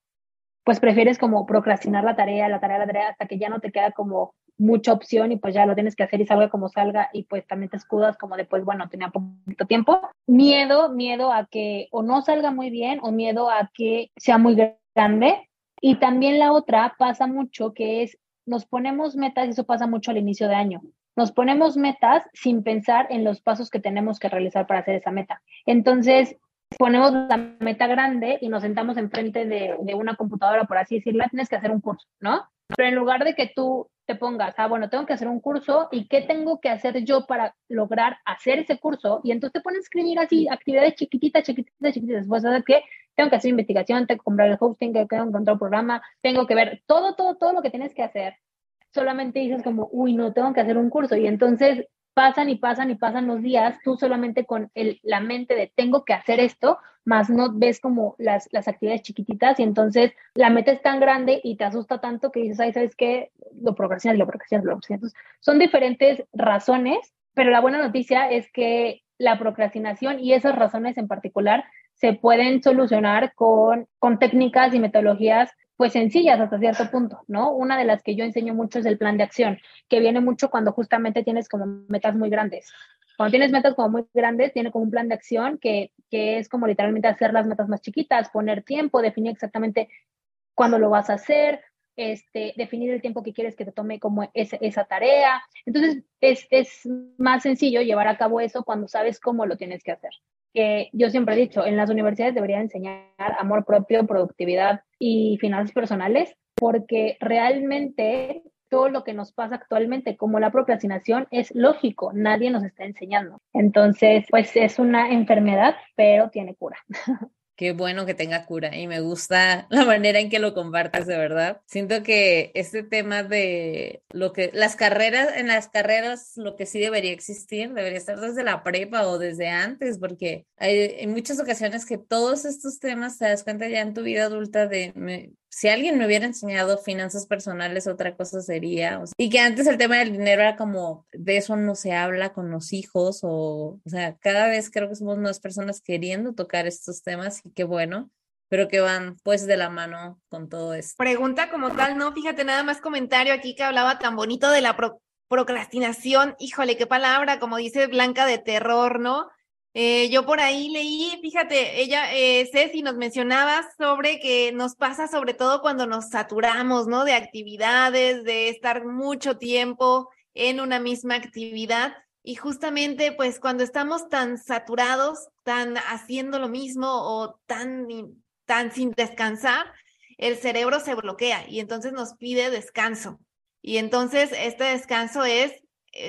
pues prefieres como procrastinar la tarea, la tarea, la tarea, hasta que ya no te queda como mucha opción y pues ya lo tienes que hacer y salga como salga y pues también te escudas como de pues bueno, tenía poquito tiempo. Miedo, miedo a que o no salga muy bien o miedo a que sea muy grande. Y también la otra pasa mucho que es nos ponemos metas, y eso pasa mucho al inicio de año, nos ponemos metas sin pensar en los pasos que tenemos que realizar para hacer esa meta. Entonces, ponemos la meta grande y nos sentamos enfrente de, de una computadora, por así decirlo, tienes que hacer un curso, ¿no? Pero en lugar de que tú te pongas, ah, bueno, tengo que hacer un curso y qué tengo que hacer yo para lograr hacer ese curso, y entonces te pones a escribir así actividades chiquititas, chiquititas, chiquititas, pues, ¿sabes qué? Tengo que hacer investigación, tengo que comprar el hosting, tengo que encontrar un programa, tengo que ver todo, todo, todo lo que tienes que hacer. Solamente dices como, uy, no, tengo que hacer un curso, y entonces pasan y pasan y pasan los días, tú solamente con el, la mente de tengo que hacer esto, más no ves como las, actividades chiquititas y entonces la meta es tan grande y te asusta tanto que dices, ay, ¿sabes qué? Lo procrastinas, lo procrastinas, lo procrastinas. Son diferentes razones, pero la buena noticia es que la procrastinación y esas razones en particular se pueden solucionar con, con técnicas y metodologías pues sencillas hasta cierto punto, ¿no? Una de las que yo enseño mucho es el plan de acción, que viene mucho cuando justamente tienes como metas muy grandes. Cuando tienes metas como muy grandes, tiene como un plan de acción que, que es como literalmente hacer las metas más chiquitas, poner tiempo, definir exactamente cuándo lo vas a hacer, este, definir el tiempo que quieres que te tome como esa tarea. Entonces, es, es más sencillo llevar a cabo eso cuando sabes cómo lo tienes que hacer que yo siempre he dicho, en las universidades deberían enseñar amor propio, productividad y finanzas personales, porque realmente todo lo que nos pasa actualmente, como la procrastinación, es lógico, nadie nos está enseñando. Entonces, pues es una enfermedad, pero tiene cura. Qué bueno que tenga cura y me gusta la manera en que lo compartes, de verdad. Siento que este tema de lo que las carreras, en las carreras, lo que sí debería existir, debería estar desde la prepa o desde antes, porque hay en muchas ocasiones que todos estos temas te das cuenta ya en tu vida adulta de si alguien me hubiera enseñado finanzas personales, otra cosa sería. y que antes el tema del dinero era como, de eso no se habla con los hijos, o, o sea, cada vez creo que somos más personas queriendo tocar estos temas y qué bueno, pero que van pues de la mano con todo esto. Pregunta como tal, no, fíjate, nada más comentario aquí que hablaba tan bonito de la procrastinación. Híjole, qué palabra, como dice Blanca de terror, ¿no? Eh, yo por ahí leí, fíjate, ella, eh, Ceci, nos mencionaba sobre que nos pasa sobre todo cuando nos saturamos, ¿no? De actividades, de estar mucho tiempo en una misma actividad. Y justamente, pues cuando estamos tan saturados, tan haciendo lo mismo o tan, tan sin descansar, el cerebro se bloquea y entonces nos pide descanso. Y entonces este descanso es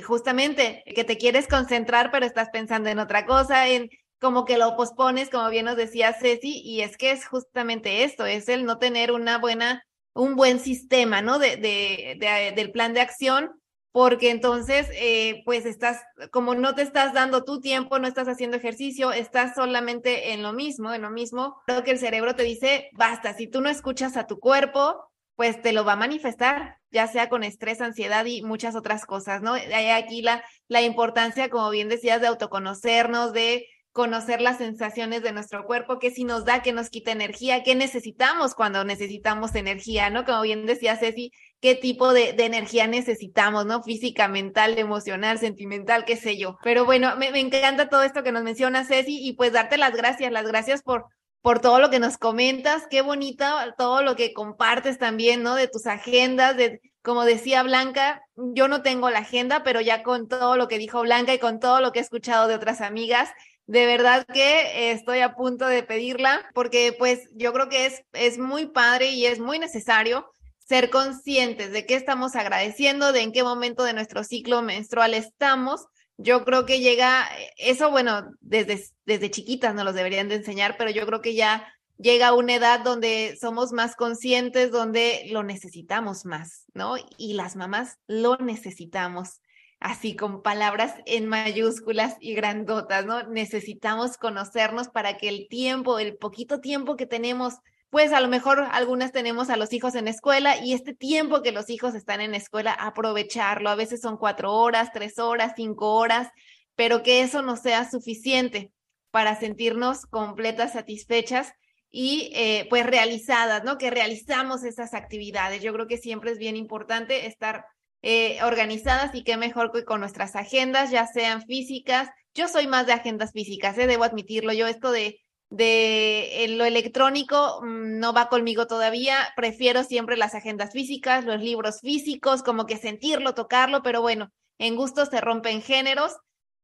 justamente que te quieres concentrar, pero estás pensando en otra cosa, en como que lo pospones, como bien nos decía Ceci, y es que es justamente esto, es el no tener una buena, un buen sistema, ¿no? De, de, del plan de acción, porque entonces, eh, pues estás, como no te estás dando tu tiempo, no estás haciendo ejercicio, estás solamente en lo mismo, en lo mismo, creo que el cerebro te dice, basta, si tú no escuchas a tu cuerpo, pues te lo va a manifestar, ya sea con estrés, ansiedad y muchas otras cosas, ¿no? Hay aquí la, la importancia, como bien decías, de autoconocernos, de conocer las sensaciones de nuestro cuerpo, qué si nos da, qué nos quita energía, qué necesitamos cuando necesitamos energía, ¿no? Como bien decía Ceci, qué tipo de, de energía necesitamos, ¿no? Física, mental, emocional, sentimental, qué sé yo. Pero bueno, me, me encanta todo esto que nos menciona Ceci y pues darte las gracias, las gracias por, por todo lo que nos comentas, qué bonito todo lo que compartes también, ¿no? De tus agendas, de, como decía Blanca, yo no tengo la agenda, pero ya con todo lo que dijo Blanca y con todo lo que he escuchado de otras amigas, de verdad que estoy a punto de pedirla, porque pues yo creo que es, es muy padre y es muy necesario ser conscientes de qué estamos agradeciendo, de en qué momento de nuestro ciclo menstrual estamos yo creo que llega, eso bueno, desde, desde chiquitas nos los deberían de enseñar, pero yo creo que ya llega una edad donde somos más conscientes, donde lo necesitamos más, ¿no? Y las mamás lo necesitamos, así con palabras en mayúsculas y grandotas, ¿no? Necesitamos conocernos para que el tiempo, el poquito tiempo que tenemos pues a lo mejor algunas tenemos a los hijos en escuela y este tiempo que los hijos están en escuela, aprovecharlo. A veces son cuatro horas, tres horas, cinco horas, pero que eso no sea suficiente para sentirnos completas, satisfechas y eh, pues realizadas, ¿no? Que realizamos esas actividades. Yo creo que siempre es bien importante estar eh, organizadas y qué mejor que con nuestras agendas, ya sean físicas. Yo soy más de agendas físicas, ¿eh? debo admitirlo. Yo esto de de lo electrónico mm, no va conmigo todavía, prefiero siempre las agendas físicas, los libros físicos, como que sentirlo, tocarlo, pero bueno, en gusto se rompen géneros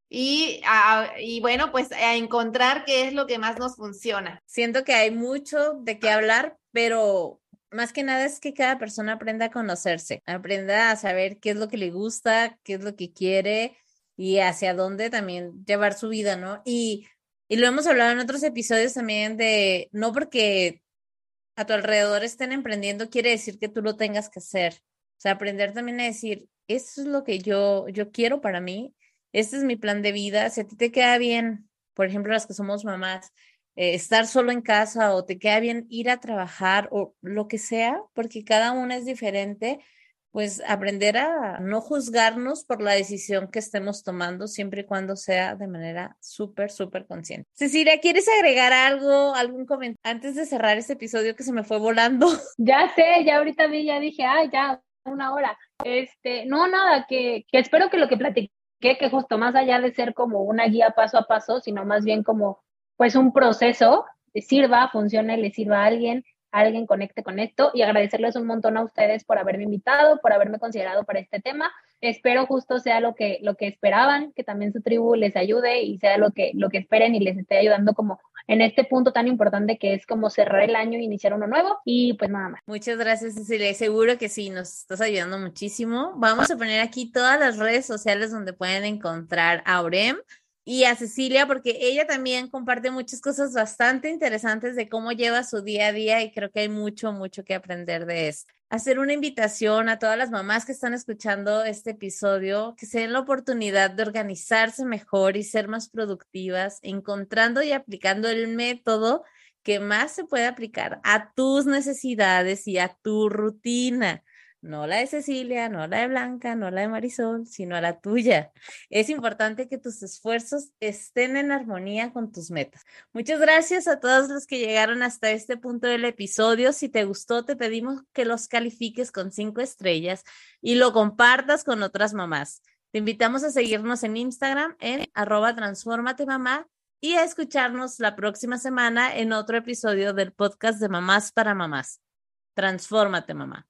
y, y bueno, pues a encontrar qué es lo que más nos funciona. Siento que hay mucho de qué hablar, pero más que nada es que cada persona aprenda a conocerse, aprenda a saber qué es lo que le gusta, qué es lo que quiere y hacia dónde también llevar su vida, ¿no? Y y lo hemos hablado en otros episodios también de no porque a tu alrededor estén emprendiendo quiere decir que tú lo tengas que hacer. O sea, aprender también a decir, esto es lo que yo, yo quiero para mí, este es mi plan de vida, si a ti te queda bien, por ejemplo, las que somos mamás, eh, estar solo en casa o te queda bien ir a trabajar o lo que sea, porque cada una es diferente, pues aprender a no juzgarnos por la decisión que estemos tomando, siempre y cuando sea de manera súper, súper consciente. Cecilia, ¿quieres agregar algo, algún comentario antes de cerrar este episodio que se me fue volando? Ya sé, ya ahorita vi, ya dije, ay, ya, una hora. Este, no, nada, que, que espero que lo que platiqué, que justo más allá de ser como una guía paso a paso, sino más bien como, pues, un proceso, sirva, funcione, le sirva a alguien, alguien conecte con esto y agradecerles un montón a ustedes por haberme invitado, por haberme considerado para este tema. Espero justo sea lo que, lo que esperaban, que también su tribu les ayude y sea lo que, lo que esperen y les esté ayudando como en este punto tan importante que es como cerrar el año e iniciar uno nuevo y pues nada más. Muchas gracias Cecilia, seguro que sí, nos estás ayudando muchísimo. Vamos a poner aquí todas las redes sociales donde pueden encontrar a Aurem y a Cecilia, porque ella también comparte muchas cosas bastante interesantes de cómo lleva su día a día y creo que hay mucho, mucho que aprender de esto. Hacer una invitación a todas las mamás que están escuchando este episodio, que se den la oportunidad de organizarse mejor y ser más productivas, encontrando y aplicando el método que más se puede aplicar a tus necesidades y a tu rutina no la de Cecilia, no la de Blanca, no la de Marisol, sino la tuya. Es importante que tus esfuerzos estén en armonía con tus metas. Muchas gracias a todos los que llegaron hasta este punto del episodio. Si te gustó, te pedimos que los califiques con cinco estrellas y lo compartas con otras mamás. Te invitamos a seguirnos en Instagram en arroba transformate mamá y a escucharnos la próxima semana en otro episodio del podcast de Mamás para Mamás. Transfórmate, mamá.